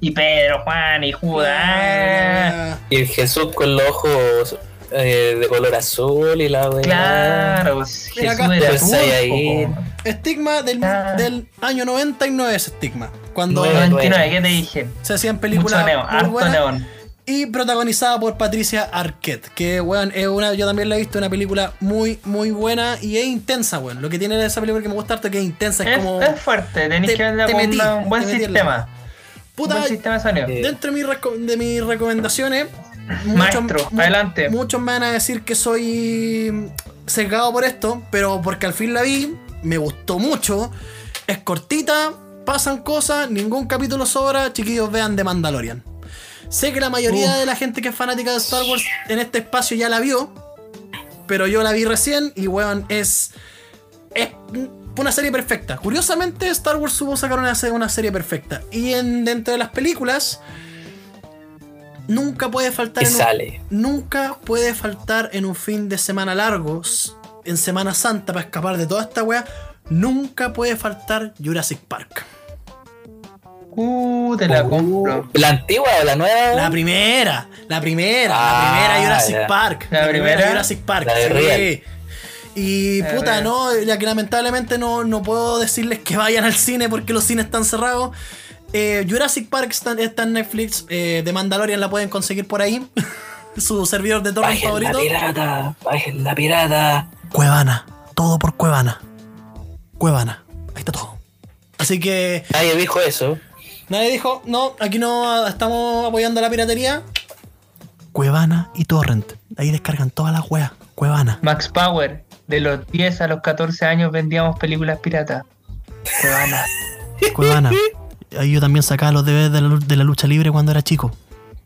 y Pedro, Juan y Judas. Ah, Y el Jesús con los ojos eh, de color azul y la weá. Claro, pues, Jesús acá. era. Estigma del, Ah. del año 99 es Estigma. Cuando Nueve. 99, ¿qué te dije? se hacían Mucho películas neón, muy harto buenas neón. y protagonizada por Patricia Arquette. Que, weón, es una, yo también la he visto, una película muy, muy buena y es intensa, weón. Lo que tiene de esa película que me gusta harto es que es intensa, es, Es, como... es fuerte, tenéis te- que verla te con metí, un buen sistema. Puta, un buen sistema de sonido. Eh, dentro de, reco- de mis recomendaciones, Maestro, adelante. Muchos me van a decir que soy sesgado por esto, pero porque al fin la vi, me gustó mucho, es cortita, pasan cosas, ningún capítulo sobra, chiquillos vean The Mandalorian. Sé que la mayoría de la gente que es fanática de Star Wars en este espacio ya la vio, pero yo la vi recién y weón, es, es una serie perfecta. Curiosamente, Star Wars supo sacar una, una serie perfecta. Y en, dentro de las películas, nunca puede faltar Y en un- nunca puede faltar en un fin de semana largo, s- en Semana Santa, para escapar de toda esta wea. Nunca puede faltar Jurassic Park. Uh, te la Uh, compro. ¿La antigua o la nueva? La primera, la primera, Ah, la primera Jurassic ya. Park. ¿La primera? Jurassic Park, La de sí. Y La puta, Real. no, ya que lamentablemente no, no puedo decirles que vayan al cine porque los cines están cerrados. Eh, Jurassic Park está, está en Netflix, eh, The Mandalorian la pueden conseguir por ahí. Su servidor de torrent Bajen la favorito. pirata, bajen la pirata. Cuevana, todo por Cuevana. Cuevana, ahí está todo. Así que Nadie dijo eso. nadie dijo, no, aquí no estamos apoyando la piratería. Cuevana y Torrent, ahí descargan todas las weas. Cuevana. Max Power, de los 10 a los 14 años vendíamos películas piratas. Cuevana. Cuevana. Ahí yo también sacaba los deberes de la, de la lucha libre cuando era chico.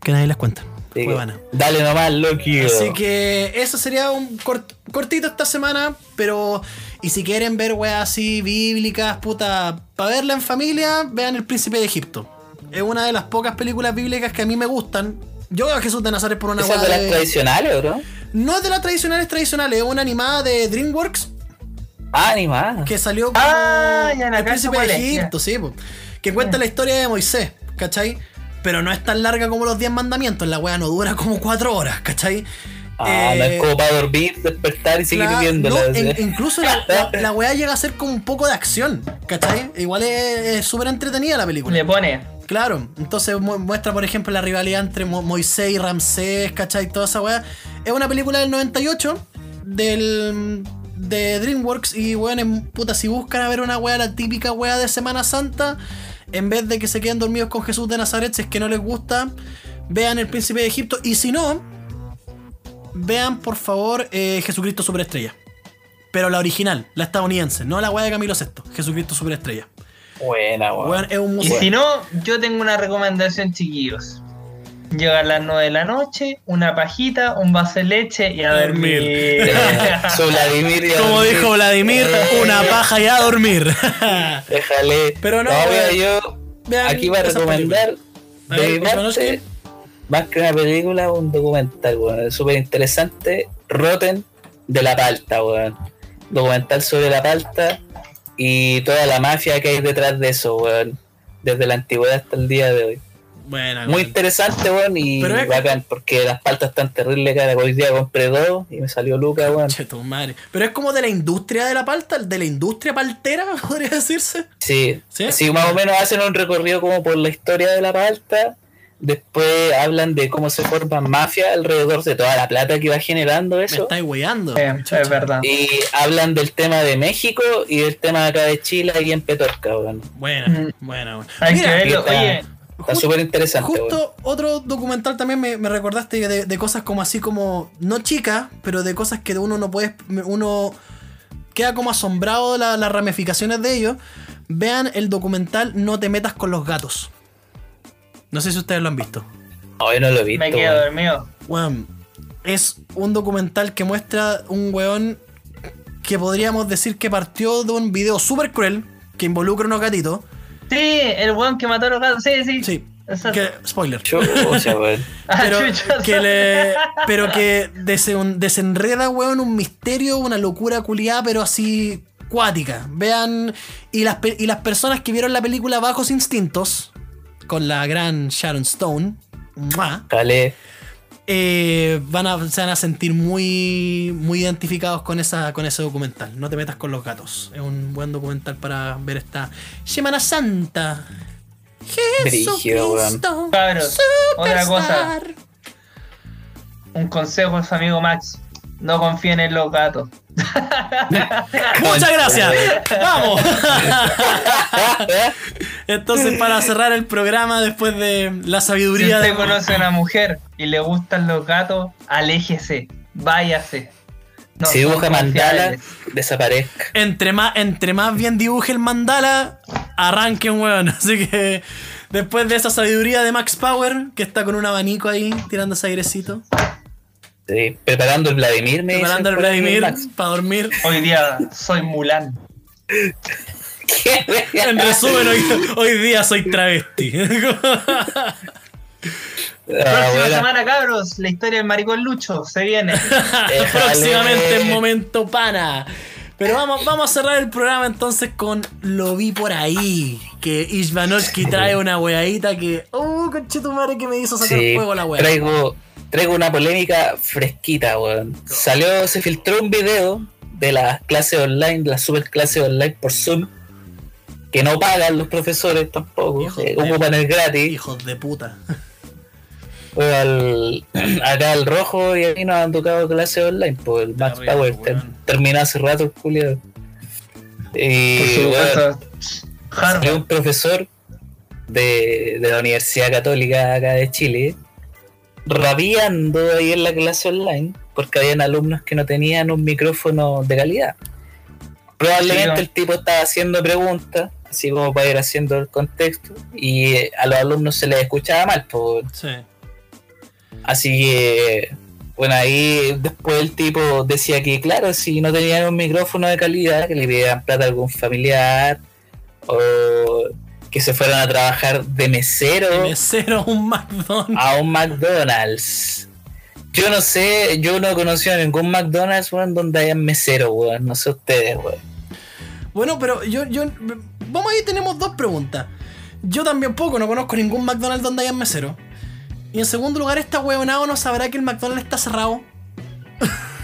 Que nadie les cuenta. Cuevana. Dale nomás, Loki. Así que eso sería un cort- cortito esta semana, pero y si quieren ver weas así bíblicas, puta, para verla en familia, vean El Príncipe de Egipto. Es una de las pocas películas bíblicas que a mí me gustan. Yo veo a Jesús de Nazaret por una ¿Esa es de las de- tradicionales, bro? No es de las tradicionales tradicionales, es una animada de DreamWorks Ah, animada. que salió como Ah, ya El Príncipe de Egipto, sí, po. Que cuenta la historia de Moisés, ¿cachai? Pero no es tan larga como los 10 mandamientos, la wea no dura como 4 horas, ¿cachai? Ah, no Eh, es como para dormir, despertar y seguir viéndola. no, en- incluso la, la, la weá llega a ser como un poco de acción, ¿cachai? Igual es súper entretenida la película. Le pone. Claro, entonces mu- muestra, por ejemplo, la rivalidad entre Mo- Moisés y Ramsés, ¿cachai? Toda esa weá. Es una película del 98 del, de DreamWorks y, weón, en- puta, si buscan a ver una weá, la típica weá de Semana Santa, en vez de que se queden dormidos con Jesús de Nazaret, si es que no les gusta, vean El Príncipe de Egipto y si no, vean por favor eh, Jesucristo Superestrella. Pero la original, la estadounidense, no la weá de Camilo VI, Jesucristo Superestrella. Buena, weón. Weón, es un Y si no, yo tengo una recomendación, chiquillos. Llega a las 9 de la noche, una pajita, un vaso de leche y a Dormir. Eh, Vladimir y a Como dormir. dijo Vladimir, una paja y a dormir. Déjale. Pero no, mira, weón. yo Vean aquí va a recomendar más que una película, un documental, weón. Súper interesante. Rotten de la palta, weón. Documental sobre la palta y toda la mafia que hay detrás de eso, weón. Desde la antigüedad hasta el día de hoy. Muy interesante, weón, y Pero es- bacán, porque las paltas están terribles, cara. Hoy día compré dos y me salió Luca, weón. Che, tu madre. Pero es como de la industria de la palta, de la industria paltera, podría decirse. Sí, ¿Sí? sí, más o menos hacen un recorrido como por la historia de la palta. Después hablan de cómo se forman mafias alrededor de toda la plata que va generando Me eso. estáis weyando. Eh, es verdad. Y hablan del tema de México y del tema de acá de Chile y en Petorca, weón. Buena, Mm. buena, buena. Hay Mira, que verlo. Oye, Está súper interesante. Justo otro documental también me, me recordaste de, de cosas como así como, no chicas, pero de cosas que uno no puede, uno queda como asombrado de la- las ramificaciones de ello. Vean el documental No te metas con los gatos. No sé si ustedes lo han visto. Hoy no lo he visto. me quedo weón. dormido. Es un documental que muestra un weón que podríamos decir que partió de un video súper cruel que involucra unos gatitos. Sí, el weón que mató a los gatos. Sí, sí. Sí, que, spoiler. Chucha, pero que le pero que desen- desenreda weón un misterio una locura culiada pero así cuática vean y las, pe- y las personas que vieron la película Bajos Instintos con la gran Sharon Stone ¡mua! Dale. Eh, van a, se van a sentir muy muy identificados con esa con ese documental no te metas con los gatos es un buen documental para ver esta Semana Santa. Jesucristo, Cabros, otra cosa. Un consejo a su amigo Max. No confíen en los gatos. Muchas gracias. Vamos. Entonces, para cerrar el programa, después de la Si sabiduría usted de. conoce a una mujer y le gustan los gatos, aléjese. Váyase. No si dibuja mandala, desaparezca. Entre más, entre más bien dibuje el mandala, arranquen, weón. Así que después de esa sabiduría de Max Power, que está con un abanico ahí, tirándose airecito, Sí, preparando el Vladimir, me preparando el Vladimir para dormir. Hoy día soy Mulan. ¿Qué? En resumen, hoy, hoy día soy travesti. Ah, Próxima bueno. semana, cabros. La historia del maricón Lucho se viene. Déjale. Próximamente en Momento Pana. Pero vamos, vamos a cerrar el programa entonces con Lo vi por ahí. Que Ishvanovsky trae una weadita que. ¡Uh, conchetumare que me hizo sacar Sí, fuego la wea! traigo, traigo una polémica fresquita, weón. Salió, se filtró un video de las clases online, de las super clases online por Zoom, que no pagan los profesores tampoco, eh, de- ocupan el gratis. Hijos de puta. Al- acá al rojo y a mí nos han tocado clases online, pues el Max Terrible, Power ter- terminó hace rato el culiado. Por Y Harvard. un profesor de, de la Universidad Católica acá de Chile rabiando ahí en la clase online porque habían alumnos que no tenían un micrófono de calidad. Probablemente Sí, ¿no? el tipo estaba haciendo preguntas, así como para ir haciendo el contexto, y eh, a los alumnos se les escuchaba mal. Pues, Sí. Así que, bueno, ahí después el tipo decía que, claro, si no tenían un micrófono de calidad, que le pidieran plata a algún familiar o que se fueran a trabajar de mesero Mesero un McDonald's. a un McDonald's. Yo no sé, yo no he conocido ningún McDonald's, weón, donde hayan mesero, weón. No sé ustedes, weón. Bueno, pero yo, yo. Vamos ahí, tenemos dos preguntas. Yo también poco, no conozco ningún McDonald's donde haya mesero. Y en segundo lugar, esta huevonao no sabrá que el McDonald's está cerrado.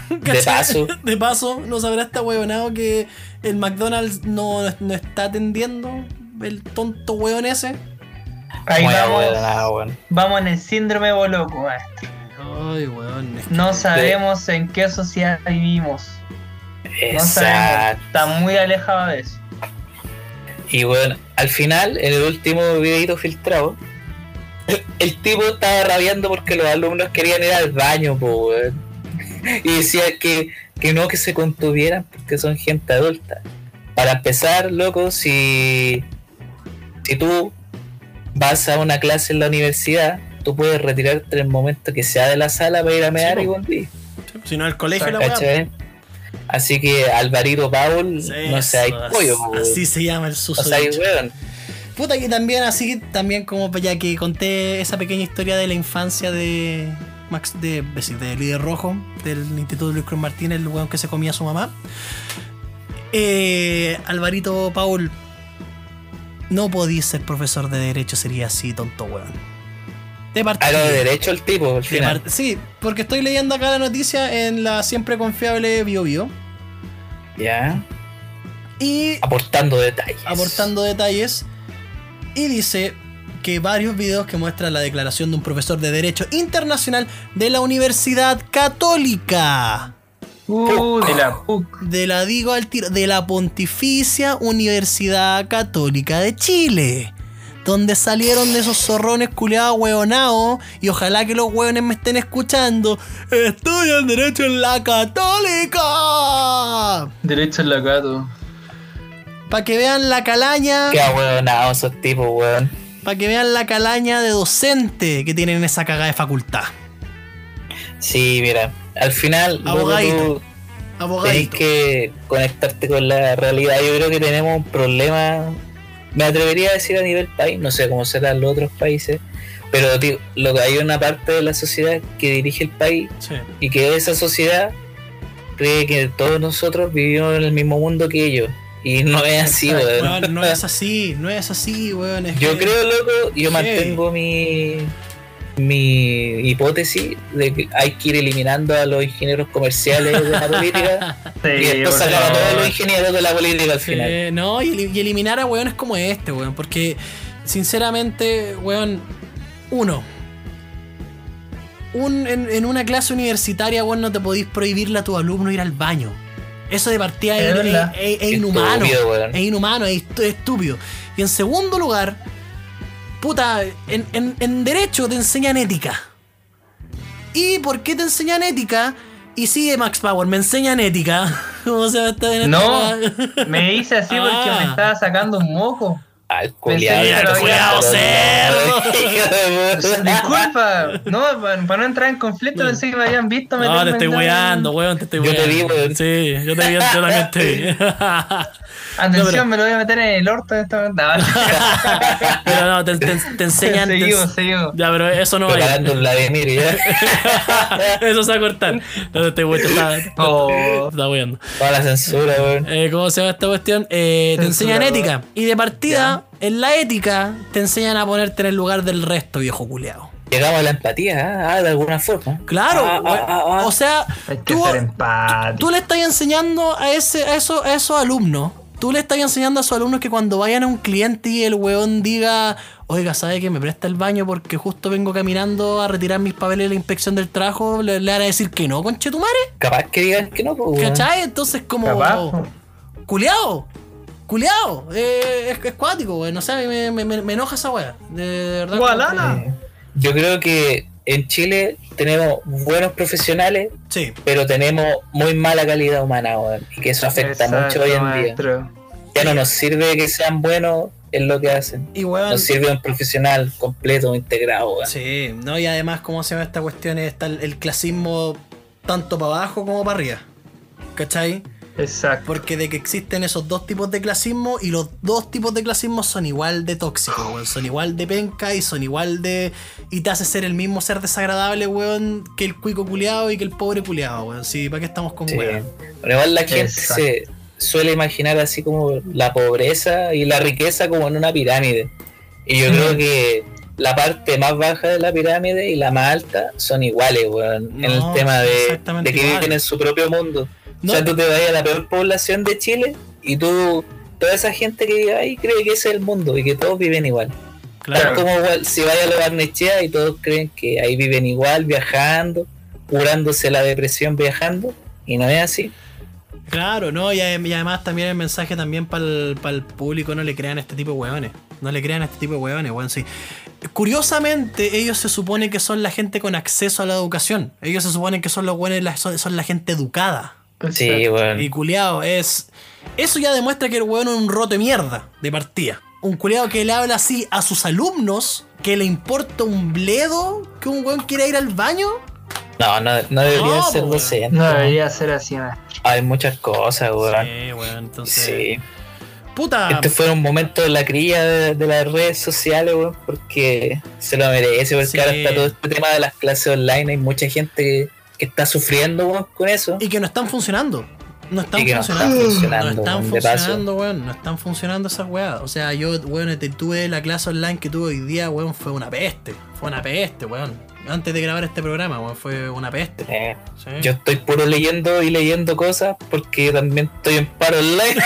De paso. De paso, no sabrá esta huevonao que el McDonald's no, no está atendiendo el tonto hueón ese. Ahí Muy vamos. weón. Vamos en el síndrome boloco, maestro. Ay, weón. es que- No sabemos en qué sociedad vivimos. No sabemos. Exacto. Está muy alejado de eso. Y bueno, al final, en el último videito filtrado, el tipo estaba rabiando porque los alumnos querían ir al baño, po, weón. Y decía que, que no que se contuvieran porque son gente adulta. Para empezar, loco, si, si tú vas a una clase en la universidad, tú puedes retirarte en el momento que sea de la sala para ir a mear Sí, y volver. Si no, el colegio la weá. Así que Alvarito Paul, no sé, hay pollo, po, Así se llama el o suso. sea, hay weón. Puta que también así, también como ya que conté esa pequeña historia de la infancia de Max, de, de líder rojo, del Instituto Luis Cruz Martínez, el weón que se comía a su mamá. Eh, Alvarito Paul, no podía ser profesor de derecho, sería así, tonto weón. De partida. Algo de derecho el tipo, al final. sí, porque estoy leyendo acá la noticia en la siempre confiable BioBio. Ya. Y Aportando detalles. aportando detalles. Y dice que varios videos que muestran la declaración de un profesor de Derecho Internacional de la Universidad Católica. Uh, de la PUC. De la digo al tiro, de la Pontificia Universidad Católica de Chile. Donde salieron de esos zorrones culiados hueonados. Y ojalá que los hueones me estén escuchando. Estudian Derecho en la Católica. Derecho en la gato. Para que vean la calaña. Qué ahueonados esos tipos, weón. Para que vean la calaña de docente que tienen en esa cagada de facultad. Sí, mira. Al final, Abogadito. tenés que conectarte con la realidad. Yo creo que tenemos un problema. Me atrevería a decir a nivel país, no sé cómo serán los otros países. Pero tío, lo que hay una parte de la sociedad que dirige el país Sí. y que esa sociedad cree que todos nosotros vivimos en el mismo mundo que ellos. Y no es así, weón. No es así, no es así, weón. es Yo que- creo, loco, yo Sí. mantengo mi mi hipótesis de que hay que ir eliminando a los ingenieros comerciales de la política Sí, y después sacar a todos los ingenieros de la política al Sí, final. no, y, eli- y eliminar a weones como este, weón. Porque, sinceramente, weón, uno. Un, en, en una clase universitaria, weón, no te podís prohibirle a tu alumno ir al baño. Eso de partida Es es, verdad. es- es Qué inhumano. estúpido. Es inhumano, es estúpido. Y en segundo lugar, puta, en, en- en derecho te enseñan ética. ¿Y por qué te enseñan ética? Y sigue Max Power, me enseñan ética. ¿Cómo se va a estar en No, me hice así porque Ah. me estaba sacando un moco. Al culiado. cerdo. Disculpa, no, para, para no entrar en conflicto pensé que me habían visto No, te estoy weando, weón, te estoy Yo te weando. vi, weón. Sí, yo te vi, yo también te vi. Atención, No, pero- me lo voy a meter en el orto de esta no, Pero no, te, te- te enseñan. Seguimos, seguimos. Ya, pero eso no va Vladimir ya. Eso se va a cortar. No te estoy weando, está, está, Oh. está weando. Toda la censura, weón. Eh, ¿Cómo se llama esta cuestión? Eh, te enseñan ética. Y de partida, en la ética, te enseñan a ponerte en el lugar del resto, viejo culeado. Llegamos a la empatía, ah, ah, de alguna forma. Claro, Ah, ah, ah, ah. o sea, tú, le estás enseñando a, ese, a, eso, a esos alumnos. Tú le estás enseñando a esos alumnos que cuando vayan a un cliente y el weón diga, oiga, ¿sabe que me presta el baño porque justo vengo caminando a retirar mis papeles de la inspección del trabajo? Le, le van a decir que no, conchetumare. Capaz que digan que no, pues. ¿Cachai? Entonces, como. Capaz. Culeado. Culeado. Eh, es, es cuático, weón. No sé, me, me- me- me enoja esa weá. De, de verdad. Eh, Yo creo que en Chile tenemos buenos profesionales, Sí. pero tenemos muy mala calidad humana, weón. Y que eso afecta Exacto, mucho hoy en día. Ya no nos sirve que sean buenos en lo que hacen. Y. Nos sirve un profesional completo, integrado, weón. Sí, ¿no? Y además, ¿cómo se llama esta cuestión? Está el, el clasismo tanto para abajo como para arriba. ¿Cachai? Exacto. Porque de que existen esos dos tipos de clasismo y los dos tipos de clasismo son igual de tóxicos, weón. Son igual de penca y son igual de. Y te hace ser el mismo ser desagradable, weón, que el cuico culiado y que el pobre culiado, weón. Sí, ¿para qué estamos con Sí. weón? Pero igual la gente Exacto. se suele imaginar así como la pobreza y la riqueza como en una pirámide. Y yo Mm. creo que la parte más baja de la pirámide y la más alta son iguales, weón. en el tema de, que viven en su propio mundo. No. O sea, tú te vas a la peor población de Chile y tú, toda esa gente que vive ahí cree que ese es el mundo y que todos viven igual. Claro. Tal como igual, si vaya a la Barnechea y todos creen que ahí viven igual, viajando, curándose la depresión viajando, y no es así. Claro, no, y además también el mensaje también para el, público, no le crean a este tipo de hueones. No le crean a este tipo de hueones, weón, sí. Curiosamente, ellos se supone que son la gente con acceso a la educación. Ellos se suponen que son los buenos, la- son, son la gente educada. Sí, weón. Y culiao es. Eso ya demuestra que el weón es un roto de mierda de partida. Un culiao que le habla así a sus alumnos, que le importa un bledo que un weón quiera ir al baño. No, no, no debería No, ser docente. No debería ser así, maestro. Hay muchas cosas, weón. Sí, weón, entonces. Sí. Puta. Este fue un momento de la cría de, de las redes sociales, weón, porque se lo merece, porque Sí. ahora está todo este tema de las clases online, hay mucha gente que, que está sufriendo, weón, con eso. Y que no están funcionando. No están no funcionando. No, están funcionando. Weón. No están funcionando esas weas. O sea, yo, weón, te- tuve la clase online que tuve hoy día, weón, fue una peste. Fue una peste, weón. Antes de grabar este programa, weón, fue una peste. Eh, Sí. Yo estoy puro leyendo y leyendo cosas porque también estoy en paro online.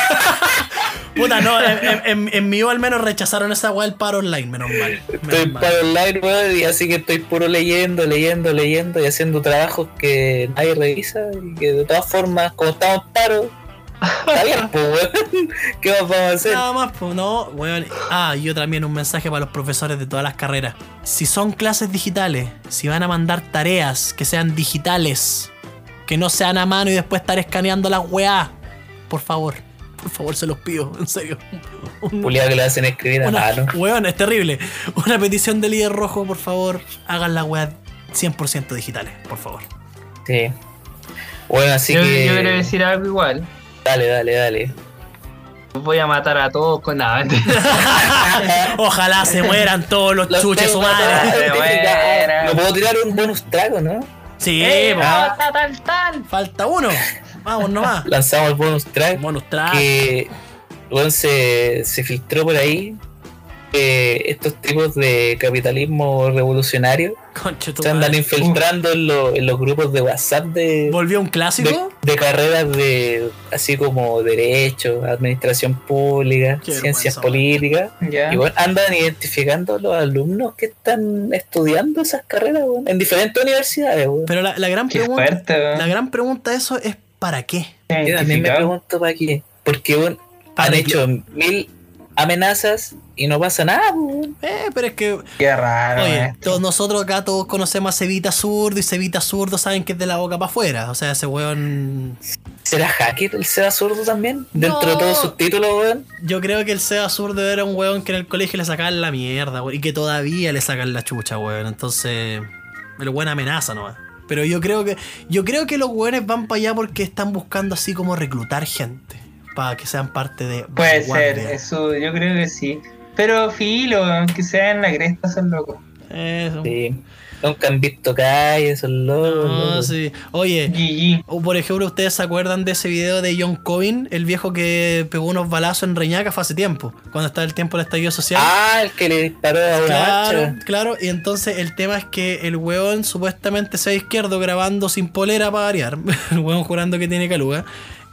Puta, no, en, en, en- U al menos rechazaron esa wea del paro online, menos mal. Estoy Menos mal. paro online, weón, y así que estoy puro leyendo, leyendo, leyendo y haciendo trabajos que nadie revisa y que de todas formas, como estamos paro, está bien, pues, weón. ¿Qué más vamos a hacer? Nada más, pues no, weón. Ah, y yo también un mensaje para los profesores de todas las carreras. Si son clases digitales, si van a mandar tareas que sean digitales, que no sean a mano y después estar escaneando las weá, por favor, por favor, se los pido, en serio. Un- Juliado que le hacen escribir a mano. weón, es terrible. Una petición de líder rojo, por favor, hagan las weas 100% digitales, por favor. Sí. Bueno, así yo, que. yo quiero decir algo igual. Dale, dale, dale. Voy a matar a todos con nada. Ojalá se mueran todos los Los chuches humanos. No puedo tirar un bonus trago, ¿no? Sí, ¡Eh, tal, tal, tal! falta uno. Vamos nomás. Lanzamos el bonus track. Bonus track. que bueno, se, se filtró por ahí que estos tipos de capitalismo revolucionario Conche se andan madre. infiltrando en, lo- en los grupos de WhatsApp de, ¿Volvió un clásico? de carreras de así como derecho, administración pública, Qué ciencias políticas. Ya. Y bueno, andan identificando a los alumnos que están estudiando esas carreras bueno, en diferentes universidades. Bueno. Pero la, la gran Qué pregunta. fuerte. La gran pregunta de eso es ¿para qué? Yo también me pregunto para qué. Porque bueno, han hecho mil amenazas y no pasa nada. Eh, pero es que. Qué raro, Oye, todos nosotros acá todos conocemos a Cevita Zurdo y Cevita Zurdo saben que es de la boca para afuera. O sea, ese weón. ¿Será hacker el Seba Zurdo también? Dentro No. de todos sus títulos, weón. Yo creo que el Seba Zurdo era un weón que en el colegio le sacaban la mierda, weón. Y que todavía le sacan la chucha, weón. Entonces. El weón amenaza nomás. Pero yo creo que. Yo creo que los weones van para allá porque están buscando así como reclutar gente. Para que sean parte de. Puede ser, eso, yo creo que sí. Pero filo, aunque sea en la cresta, son locos. Eso. Sí. Nunca han visto calles, son locos. No, locos. sí. Oye, GG. o por ejemplo, ¿ustedes se acuerdan de ese video de John Covin, el viejo que pegó unos balazos en Reñaca fue hace tiempo, cuando estaba el tiempo del estallido social? Ah, el que le disparó a una Claro, marcha. claro, y entonces el tema es que el weón supuestamente sea izquierdo grabando sin polera para variar, el weón jurando que tiene caluga,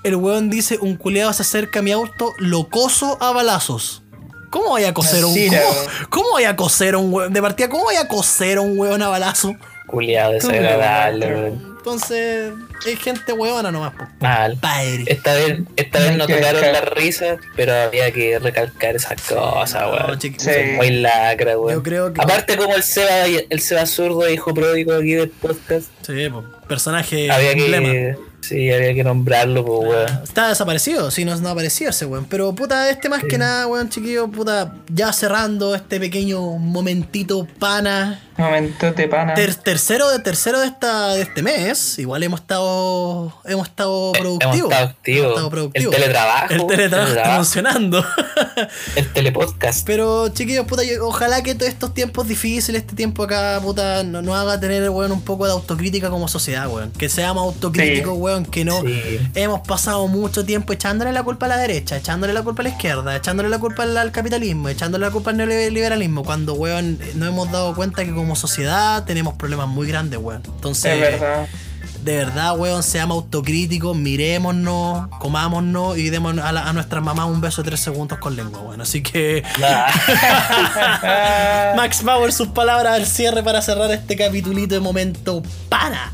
el weón dice, un culeado se acerca a mi auto, lo coso a balazos. ¿Cómo voy a coser un ¿cómo, cómo voy a coser a un weón? De partida, ¿cómo voy a coser a un weón a balazo? Culeado desagradable, weón. Entonces, es gente weona nomás, po. Mal. Padre. Esta vez, esta vez no tocaron las risas, pero había que recalcar esas cosas, No, weón. Sí. Son muy lacra, weón. Yo creo que. Aparte como el Seba, el Seba zurdo, hijo pródigo aquí del podcast, Sí, po, personaje había emblema. que, sí, había que nombrarlo, pues, weón. Está desaparecido, sí, no, no ha aparecido ese weón. Pero puta, este más que nada, weón, chiquillo, puta, ya cerrando este pequeño momentito pana. Momento de pana. Ter- tercero de tercero de esta de este mes. Igual hemos estado. Hemos estado Eh, productivos. Hemos estado activos. Hemos estado productivos. El teletrabajo. El teletrabajo está funcionando. El telepodcast. Pero chiquillos, puta, yo- ojalá que todos estos tiempos difíciles, este tiempo acá, puta, no- nos haga tener, weón, un poco de autocrítica como sociedad, weón. Que seamos autocríticos, Sí. weón, que no Sí. hemos pasado mucho tiempo echándole la culpa a la derecha, echándole la culpa a la izquierda, echándole la culpa al, al capitalismo, echándole la culpa al neoliberalismo, cuando, weón, nos hemos dado cuenta que como sociedad tenemos problemas muy grandes, weón. Entonces, Es verdad. de verdad, weón, seamos autocríticos, mirémonos, comámonos y demos a, la- a nuestras mamás un beso de tres segundos con lengua, weón. Así que... Nah. Max Bauer, sus palabras al cierre para cerrar este capitulito de momento pana.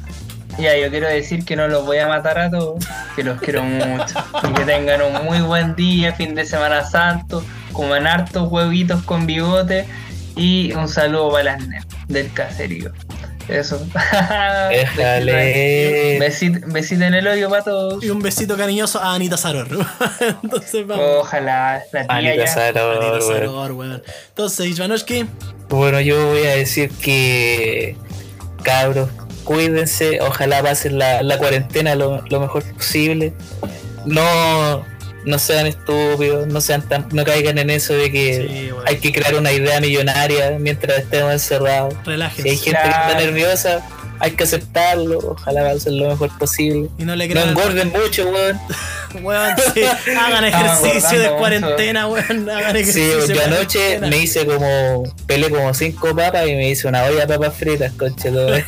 Ya, yo quiero decir que no los voy a matar a todos, que los quiero mucho. Y que tengan un muy buen día, fin de Semana Santo, coman hartos huevitos con bigote y un saludo para las nenas del caserío. Eso. Déjale. Besito, besito en el hoyo para todos. Y un besito cariñoso a Anita Saror. Entonces vamos. Ojalá la tía Anita ya. Saror, Anita. Saror, weón. Entonces, Ivanovsky, Bueno, yo voy a decir que cabros, cuídense, ojalá pasen la, la cuarentena lo, lo mejor posible. No, no sean estúpidos, no sean tan, no caigan en eso de que Sí, hay que crear una idea millonaria mientras estemos encerrados. Si hay relájense. gente que está nerviosa, hay que aceptarlo, ojalá hacer lo mejor posible. Y no le No engorden mucho, weón. Weón, sí. Hagan ejercicio de cuarentena, weón. Hagan Sí, ejercicio. yo de anoche cuarentena. me hice como, peleé como cinco papas y me hice una olla de papas fritas, conche todo.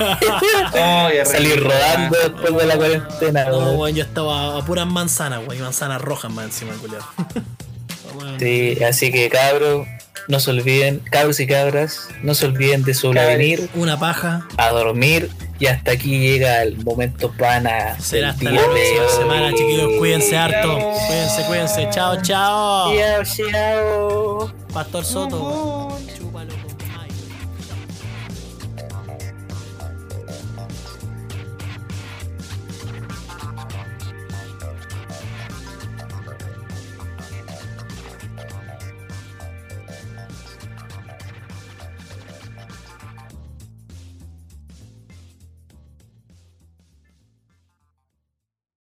Oh, Salí rodando después de la cuarentena, No, weón. weón, yo estaba a puras manzanas, weón. Y manzanas rojas más encima, culiado. Sí, así que cabros, no se olviden, cabros y cabras, no se olviden de sobrevenir, Una paja. a dormir y hasta aquí llega el momento pana Será hasta la próxima semana, chiquillos. Cuídense harto. Cuídense, cuídense. Chao, chao. Chao, chao. Pastor Soto.